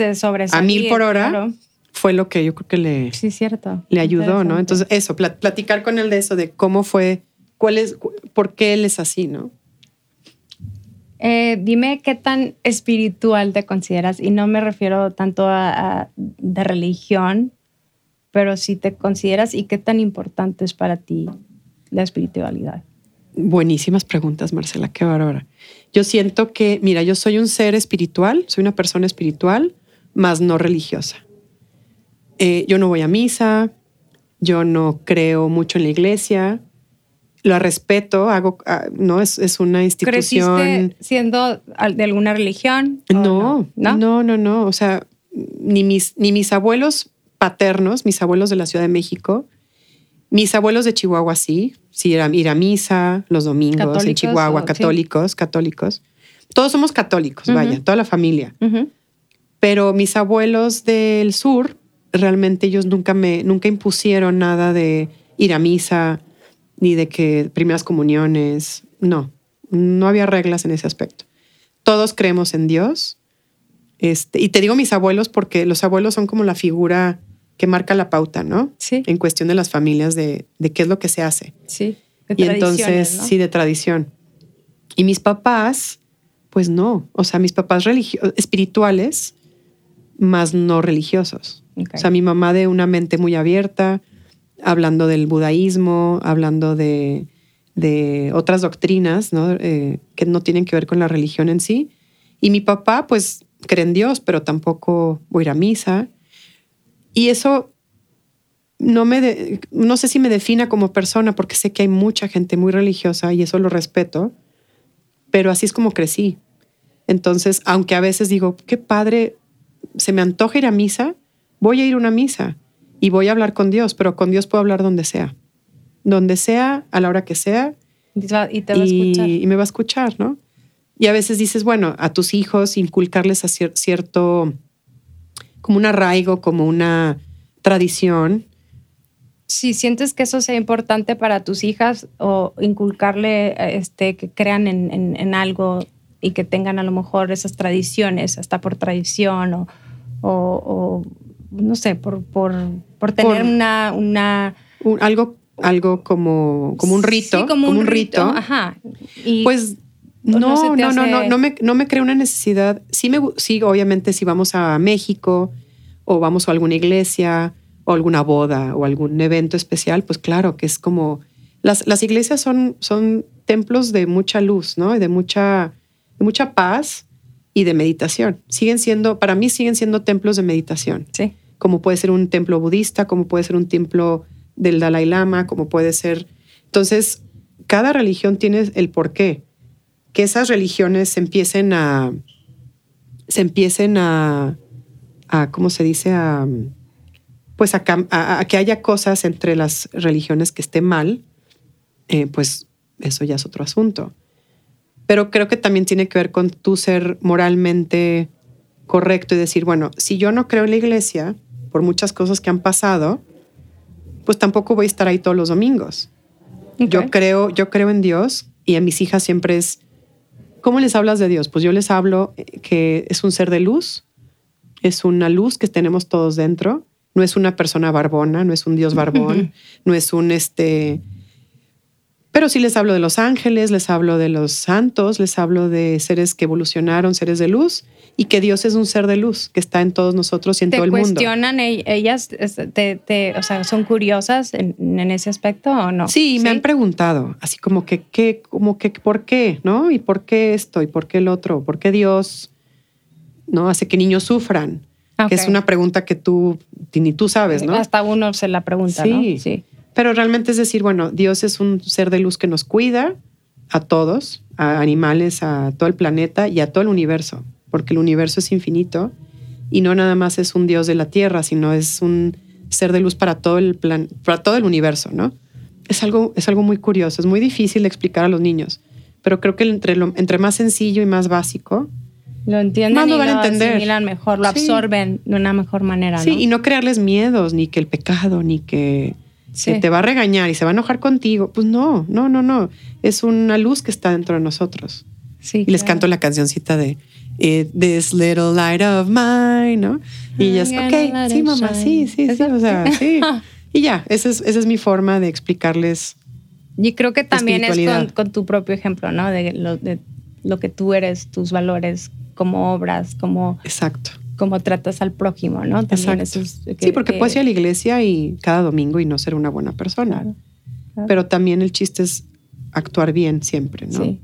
S3: a mil por hora. Fue lo que yo creo que le,
S2: sí, cierto.
S3: le ayudó, ¿no? Entonces, eso, platicar con él de eso, de cómo fue, cuál es, por qué él es así, ¿no?
S2: Eh, dime qué tan espiritual te consideras, y no me refiero tanto a, de religión, pero si te consideras y qué tan importante es para ti la espiritualidad.
S3: Buenísimas preguntas, Marcela, qué bárbara. Yo siento que, mira, yo soy un ser espiritual, soy una persona espiritual, más no religiosa. Eh, yo no voy a misa, Yo no creo mucho en la iglesia. Lo respeto, hago, ah, no es, es una institución.
S2: ¿Creciste siendo de alguna religión?
S3: No, no, no, no, no. O sea, ni mis, ni mis abuelos paternos, mis abuelos de la Ciudad de México, mis abuelos de Chihuahua sí, sí, era ir a misa los domingos en Chihuahua, católicos, católicos. Todos somos católicos, vaya, toda la familia. Pero mis abuelos del sur, realmente ellos nunca me, nunca impusieron nada de ir a misa, ni de que primeras comuniones. No, no había reglas en ese aspecto. Todos creemos en Dios. Este, y te digo mis abuelos porque los abuelos son como la figura que marca la pauta, ¿no?
S2: Sí.
S3: En cuestión de las familias, de, qué es lo que se hace.
S2: Sí.
S3: y entonces, sí, de tradición. Y mis papás, pues no. O sea, mis papás espirituales, más no religiosos. O sea, mi mamá de una mente muy abierta, hablando del budaísmo, hablando de, otras doctrinas, ¿no? Eh, que no tienen que ver con la religión en sí. Y mi papá, pues, cree en Dios, pero tampoco voy a ir a misa. Y eso no me, no sé si me defina como persona, porque sé que hay mucha gente muy religiosa y eso lo respeto, pero así es como crecí. Entonces, aunque a veces digo, qué padre, se me antoja ir a misa, voy a ir a una misa y voy a hablar con Dios, pero con Dios puedo hablar donde sea. Donde sea, a la hora que sea.
S2: Y te va, a escuchar.
S3: Y me va a escuchar, ¿no? Y a veces dices, bueno, a tus hijos inculcarles a cierto como un arraigo, como una tradición.
S2: Si sientes que eso sea importante para tus hijas o inculcarle este, que crean en, algo y que tengan a lo mejor esas tradiciones, hasta por tradición o, o, no sé, por, por, por tener una... una
S3: algo, algo como, como un rito.
S2: como, un, rito. Ajá.
S3: pues no, no, no, no, no, me, no me creo una necesidad. Sí, me, sí, obviamente, si vamos a México o vamos a alguna iglesia o alguna boda o algún evento especial, pues claro que es como. Las, las iglesias son, son templos de mucha luz, ¿no? De mucha, de mucha paz y de meditación. Siguen siendo, para mí, siguen siendo templos de meditación.
S2: Sí.
S3: Como puede ser un templo budista, como puede ser un templo del Dalai Lama, como puede ser. Entonces, cada religión tiene el porqué que esas religiones se empiecen a, se empiecen a, a ¿cómo se dice? A, pues a, que haya cosas entre las religiones que esté mal, eh, pues eso ya es otro asunto. Pero creo que también tiene que ver con tu ser moralmente correcto y decir, bueno, si yo no creo en la iglesia, por muchas cosas que han pasado, pues tampoco voy a estar ahí todos los domingos. Yo creo, yo creo en Dios y a mis hijas siempre es ¿Cómo les hablas de Dios? Pues yo les hablo eh, que es un ser de luz, es una luz que tenemos todos dentro, no es una persona barbona, no es un Dios barbón, [LAUGHS] no es un este... Pero sí les hablo de los ángeles, les hablo de los santos, les hablo de seres que evolucionaron, seres de luz, y que Dios es un ser de luz que está en todos nosotros y en todo el mundo.
S2: ¿Te cuestionan ellas? Te, o sea, ¿Son curiosas en, ese aspecto o no?
S3: Sí, me han preguntado, así como que, ¿qué, como que, ¿por qué? ¿No? ¿Y por qué esto? ¿Y por qué el otro? ¿Por qué Dios no hace que niños sufran? Que es una pregunta que tú ni tú sabes, ¿no?
S2: Hasta uno se la pregunta,
S3: ¿no? Sí. Pero realmente es decir, bueno, Dios es un ser de luz que nos cuida a todos, a animales, a todo el planeta y a todo el universo porque el universo es infinito y no nada más es un dios de la tierra, sino es un ser de luz para todo el plan, para todo el universo, ¿no? Es algo, es algo muy curioso, es muy difícil de explicar a los niños, pero creo que entre, entre más sencillo y más básico,
S2: lo entienden más lo van a entender. mejor, lo absorben de una mejor manera.
S3: Sí, y no crearles miedos, ni que el pecado, ni que, te va a regañar y se va a enojar contigo. Pues no, no, no, no. Es una luz que está dentro de nosotros.
S2: Sí,
S3: y les canto la cancioncita de This Little Light of Mine, ¿no? Y ya es, ok, sí, mamá, sí, sí, sí, o sea, sí. [LAUGHS] Y ya, esa es, esa es mi forma de explicarles.
S2: Y creo que también es con, tu propio ejemplo, ¿no? De lo, de lo que tú eres, tus valores, cómo obras, cómo.
S3: Exacto.
S2: Cómo tratas al prójimo, ¿no?
S3: Exacto. sí, porque puedes ir a la iglesia y cada domingo y no ser una buena persona. Pero también el chiste es actuar bien siempre, ¿no?
S2: Sí.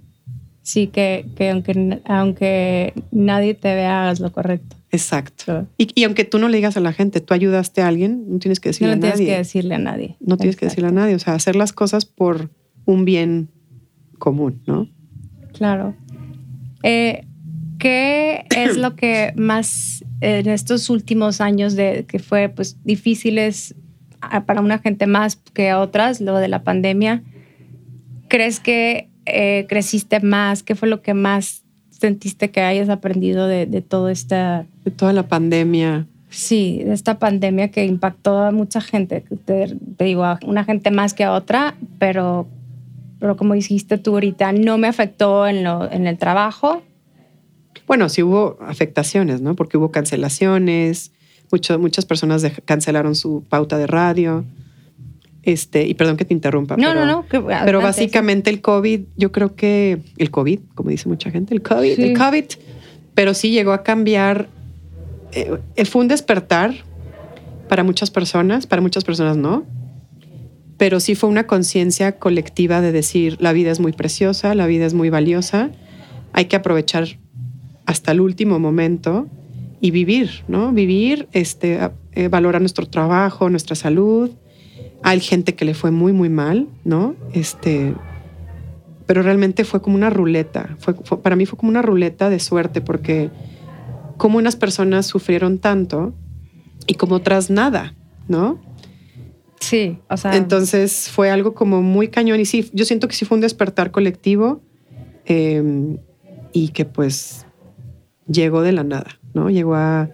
S2: Sí, que, que aunque, aunque nadie te vea, hagas lo correcto.
S3: Exacto. Y, aunque tú no le digas a la gente, tú ayudaste a alguien, no tienes que decirle a nadie.
S2: No tienes que decirle a nadie.
S3: No tienes que decirle a nadie. O sea, hacer las cosas por un bien común, ¿no?
S2: Claro. Eh, ¿Qué [COUGHS] es lo que más en estos últimos años de que fue pues difíciles para una gente más que a otras, lo de la pandemia? ¿Crees que eh, creciste más? ¿Qué fue lo que más sentiste que hayas aprendido de, de todo esta...
S3: De toda la pandemia.
S2: Sí, de esta pandemia que impactó a mucha gente. Te, te, digo, a una gente más que a otra, pero, pero como dijiste tú ahorita, no me afectó en, lo, en el trabajo.
S3: Bueno, sí hubo afectaciones, ¿no? Porque hubo cancelaciones, mucho, muchas personas cancelaron su pauta de radio. Este, y perdón que te interrumpa.
S2: No, no, no.
S3: pero básicamente el COVID, yo creo que el COVID, como dice mucha gente, el COVID, el COVID, pero sí llegó a cambiar. Eh, fue un despertar para muchas personas, para muchas personas no, pero sí fue una conciencia colectiva de decir la vida es muy preciosa, la vida es muy valiosa, hay que aprovechar hasta el último momento y vivir, ¿no? Vivir, este, eh, valorar nuestro trabajo, nuestra salud, hay gente que le fue muy, muy mal, ¿no? Este, pero realmente fue como una ruleta. Fue, para mí fue como una ruleta de suerte porque como unas personas sufrieron tanto y como otras nada, ¿no?
S2: Sí, o sea.
S3: Entonces fue algo como muy cañón y sí, yo siento que sí fue un despertar colectivo em, y que pues llegó de la nada, ¿no? Llegó a,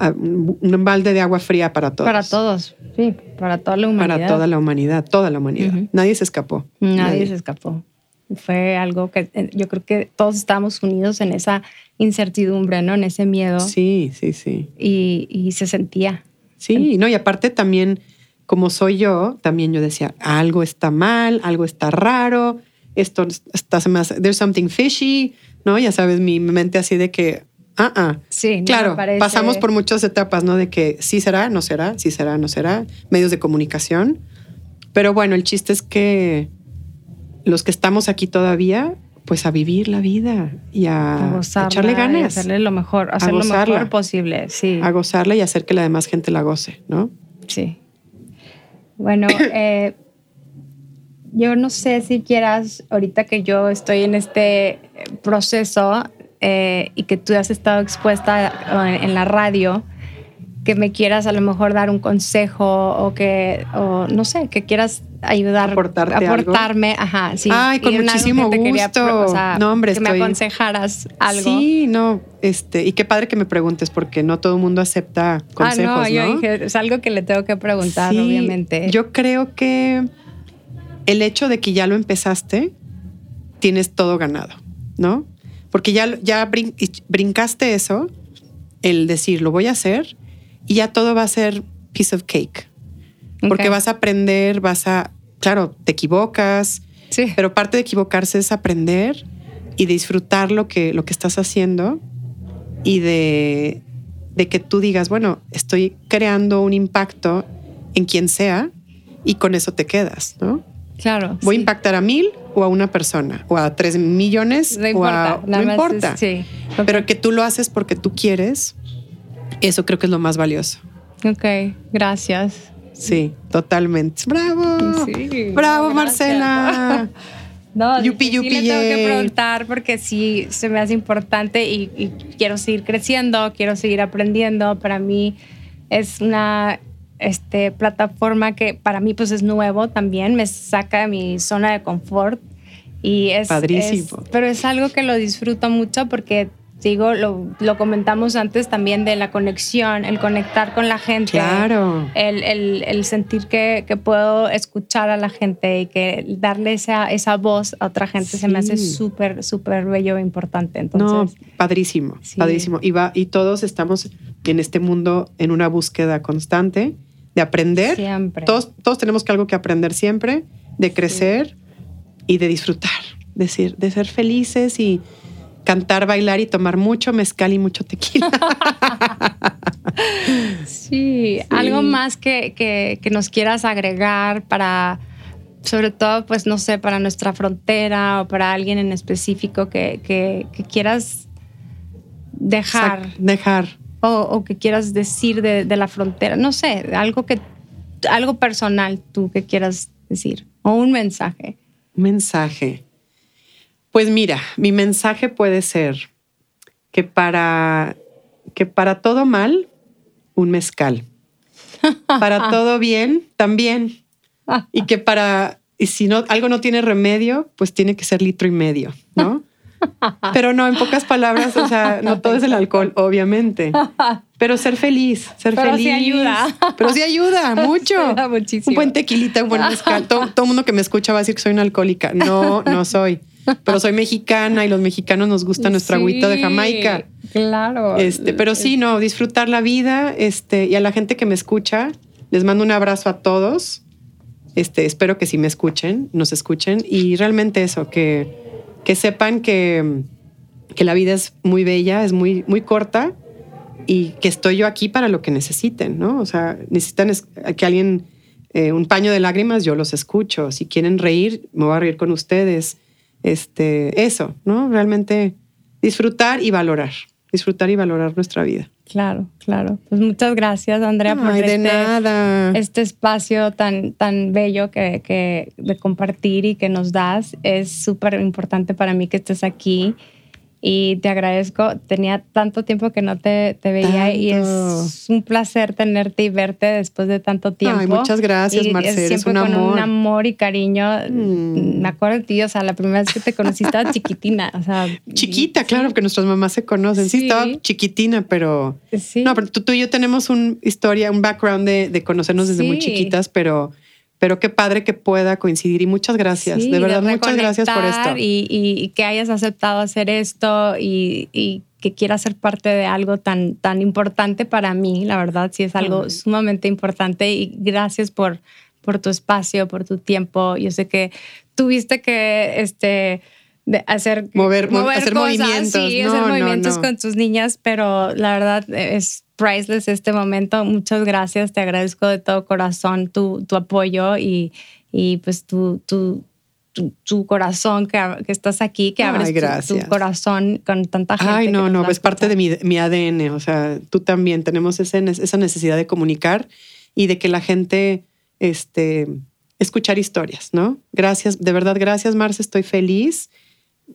S3: un balde de agua fría para todos.
S2: Para todos, sí, para toda la humanidad.
S3: Para toda la humanidad, toda la humanidad. Nadie se escapó.
S2: Nadie, se escapó. Fue algo que eh, yo creo que todos estamos unidos en esa incertidumbre, ¿no? En ese miedo.
S3: Sí, sí, sí.
S2: Y, se sentía.
S3: Sí, no, y aparte también, como soy yo, también yo decía, algo está mal, algo está raro, esto está, más, there's something fishy, ¿no? Ya sabes, mi mente así de que Ah, ah.
S2: Sí,
S3: claro. Pasamos por muchas etapas, ¿no? De que sí será, no será, sí será, no será, medios de comunicación. Pero bueno, el chiste es que los que estamos aquí todavía, pues a vivir la vida y a, echarle ganas.
S2: a hacerle lo mejor, hacer lo mejor posible, sí.
S3: A gozarla y hacer que la demás gente la goce, ¿no?
S2: Sí. Bueno, [COUGHS] eh, yo no sé si quieras, ahorita que yo estoy en este proceso eh, y que tú has estado expuesta eh, en la radio, que me quieras a lo mejor dar un consejo o que, o no sé, que quieras ayudar,
S3: Aportarte
S2: aportarme, ajá, sí.
S3: Ay, con muchísimo gusto. no, hombre,
S2: que me aconsejaras algo.
S3: Sí, no, este, y qué padre que me preguntes porque no todo el mundo acepta consejos, ah, no,
S2: yo dije, es algo que le tengo que preguntar, obviamente.
S3: Yo creo que el hecho de que ya lo empezaste, tienes todo ganado, ¿no? Porque ya, ya brincaste eso, el decir, lo voy a hacer, y ya todo va a ser piece of cake. Porque vas a aprender, vas a, claro, te equivocas,
S2: sí.
S3: pero parte de equivocarse es aprender y disfrutar lo que, lo que estás haciendo y de, de que tú digas, bueno, estoy creando un impacto en quien sea y con eso te quedas, ¿no?
S2: Claro.
S3: Voy a impactar a mil o a una persona o a tres millones
S2: no importa,
S3: o no importa. sí. Pero que tú lo haces porque tú quieres, eso creo que es lo más valioso.
S2: Ok, gracias.
S3: Sí, totalmente. Bravo. Sí, Bravo, Marcela. [LAUGHS]
S2: No, yupi, yupi, sí le tengo que preguntar porque sí se me hace importante y, y quiero seguir creciendo, quiero seguir aprendiendo. Para mí es una este, plataforma que para mí pues es nuevo también, me saca de mi zona de confort y es...
S3: Padrísimo.
S2: pero es algo que lo disfruto mucho porque digo, lo, lo, comentamos antes también de la conexión, el conectar con la gente.
S3: Claro.
S2: El, el, el sentir que, que, puedo escuchar a la gente y que darle esa, esa voz a otra gente se me hace súper, súper bello e importante. Entonces,
S3: no, padrísimo, padrísimo. Y, va, y todos estamos en este mundo en una búsqueda constante de aprender.
S2: Siempre.
S3: Todos, todos tenemos que algo que aprender siempre, de crecer y de disfrutar, decir, de ser felices y cantar, bailar y tomar mucho mezcal y mucho tequila. [LAUGHS]
S2: sí, algo más que, que, nos quieras agregar para, sobre todo, pues no sé, para nuestra frontera o para alguien en específico que, que, quieras dejar.
S3: dejar.
S2: O, que quieras decir de, de, la frontera? No sé, algo que algo personal tú que quieras decir o un mensaje.
S3: Mensaje. Pues mira, mi mensaje puede ser que para que para todo mal un mezcal. [LAUGHS] Para todo bien también. Y que para y si no algo no tiene remedio, pues tiene que ser litro y medio, ¿no? [LAUGHS] [LAUGHS] Pero no, en pocas palabras, o sea, no todo es el alcohol, obviamente. Pero ser feliz, ser
S2: pero
S3: feliz.
S2: Sí ayuda.
S3: Pero sí ayuda [LAUGHS] mucho.
S2: muchísimo.
S3: Un buen tequilita, un buen mezcal. Todo, [LAUGHS] el mundo que me escucha va a decir que soy una alcohólica. No, no soy. Pero soy mexicana y los mexicanos nos gusta nuestro agüito de Jamaica.
S2: Claro.
S3: Este, pero sí, no, disfrutar la vida. Este, y a la gente que me escucha, les mando un abrazo a todos. Este, espero que sí me escuchen, nos escuchen. Y realmente eso, que que sepan que, que la vida es muy bella, es muy, muy corta y que estoy yo aquí para lo que necesiten, ¿no? O sea, necesitan que alguien, eh, un paño de lágrimas, yo los escucho. Si quieren reír, me voy a reír con ustedes. Este, eso, ¿no? Realmente disfrutar y valorar, disfrutar y valorar nuestra vida.
S2: Claro, claro. Pues muchas gracias, Andrea,
S3: por este, nada.
S2: este espacio tan, tan bello que, que, de compartir y que nos das. Es súper importante para mí que estés aquí y te agradezco. Tenía tanto tiempo que no te, te veía y es un placer tenerte y verte después de tanto tiempo.
S3: Ay, muchas gracias, Marcela. Siempre
S2: con
S3: un
S2: amor y cariño. Mm. Me acuerdo de ti, o sea, la primera vez que te conocí estaba [LAUGHS] chiquitina. O sea,
S3: Chiquita, claro, porque nuestras mamás se conocen. Sí, estaba chiquitina, pero. No, pero tú, y yo tenemos una historia, un background de, de conocernos desde muy chiquitas, pero pero qué padre que pueda coincidir y muchas gracias, de verdad, muchas gracias por esto.
S2: Y, que hayas aceptado hacer esto y, que quieras ser parte de algo tan, tan importante para mí, la verdad, sí es algo sumamente importante y gracias por, por tu espacio, por tu tiempo. Yo sé que tuviste que este, hacer,
S3: mover, hacer movimientos,
S2: sí, hacer movimientos con tus niñas, pero la verdad es priceless este momento. Muchas gracias, te agradezco de todo corazón tu, tu apoyo y, y pues tu, tu, tu, corazón que, que, estás aquí, que abres tu, corazón con tanta gente.
S3: Ay, no, no, es parte de mi, mi, ADN, o sea, tú también tenemos ese, esa necesidad de comunicar y de que la gente, este, escuchar historias, ¿no? Gracias, de verdad, gracias, Marce, estoy feliz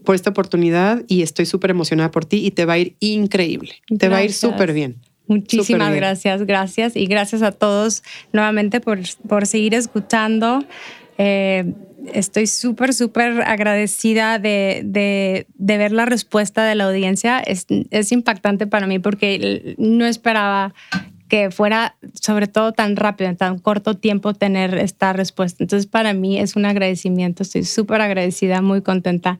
S3: por esta oportunidad y estoy súper emocionada por ti y te va a ir increíble. Te va a ir súper bien.
S2: Muchísimas gracias, gracias y gracias a todos nuevamente por, por seguir escuchando. Eh, estoy súper, súper agradecida de, de, de, ver la respuesta de la audiencia. Es, es impactante para mí porque no esperaba que fuera sobre todo tan rápido, en tan corto tiempo tener esta respuesta. Entonces para mí es un agradecimiento, estoy súper agradecida, muy contenta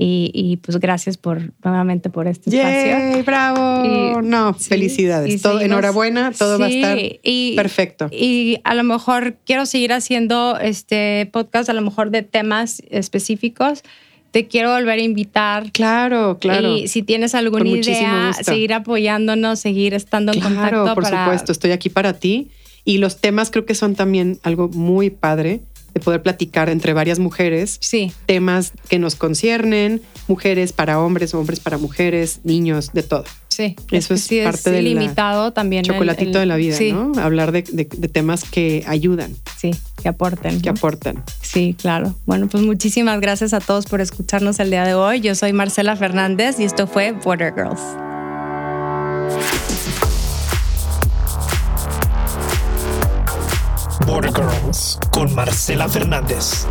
S2: y, pues gracias por nuevamente por este espacio.
S3: ¡Bravo! no, felicidades. todo, enhorabuena, todo va a estar perfecto.
S2: Y a lo mejor quiero seguir haciendo este podcast, a lo mejor de temas específicos. Te quiero volver a invitar.
S3: Claro, claro.
S2: Y si tienes alguna idea, seguir apoyándonos, seguir estando en contacto.
S3: Claro, por supuesto, estoy aquí para ti. Y los temas creo que son también algo muy padre de poder platicar entre varias mujeres
S2: sí.
S3: temas que nos conciernen, mujeres para hombres, hombres para mujeres, niños, de todo.
S2: Sí,
S3: eso es, parte del
S2: limitado también.
S3: Chocolatito de la vida, ¿no? Hablar de, temas que ayudan.
S2: Sí, que aporten.
S3: Que aportan.
S2: Sí, claro. Bueno, pues muchísimas gracias a todos por escucharnos el día de hoy. Yo soy Marcela Fernández y esto fue Border Girls.
S1: Border Girls con Marcela Fernández.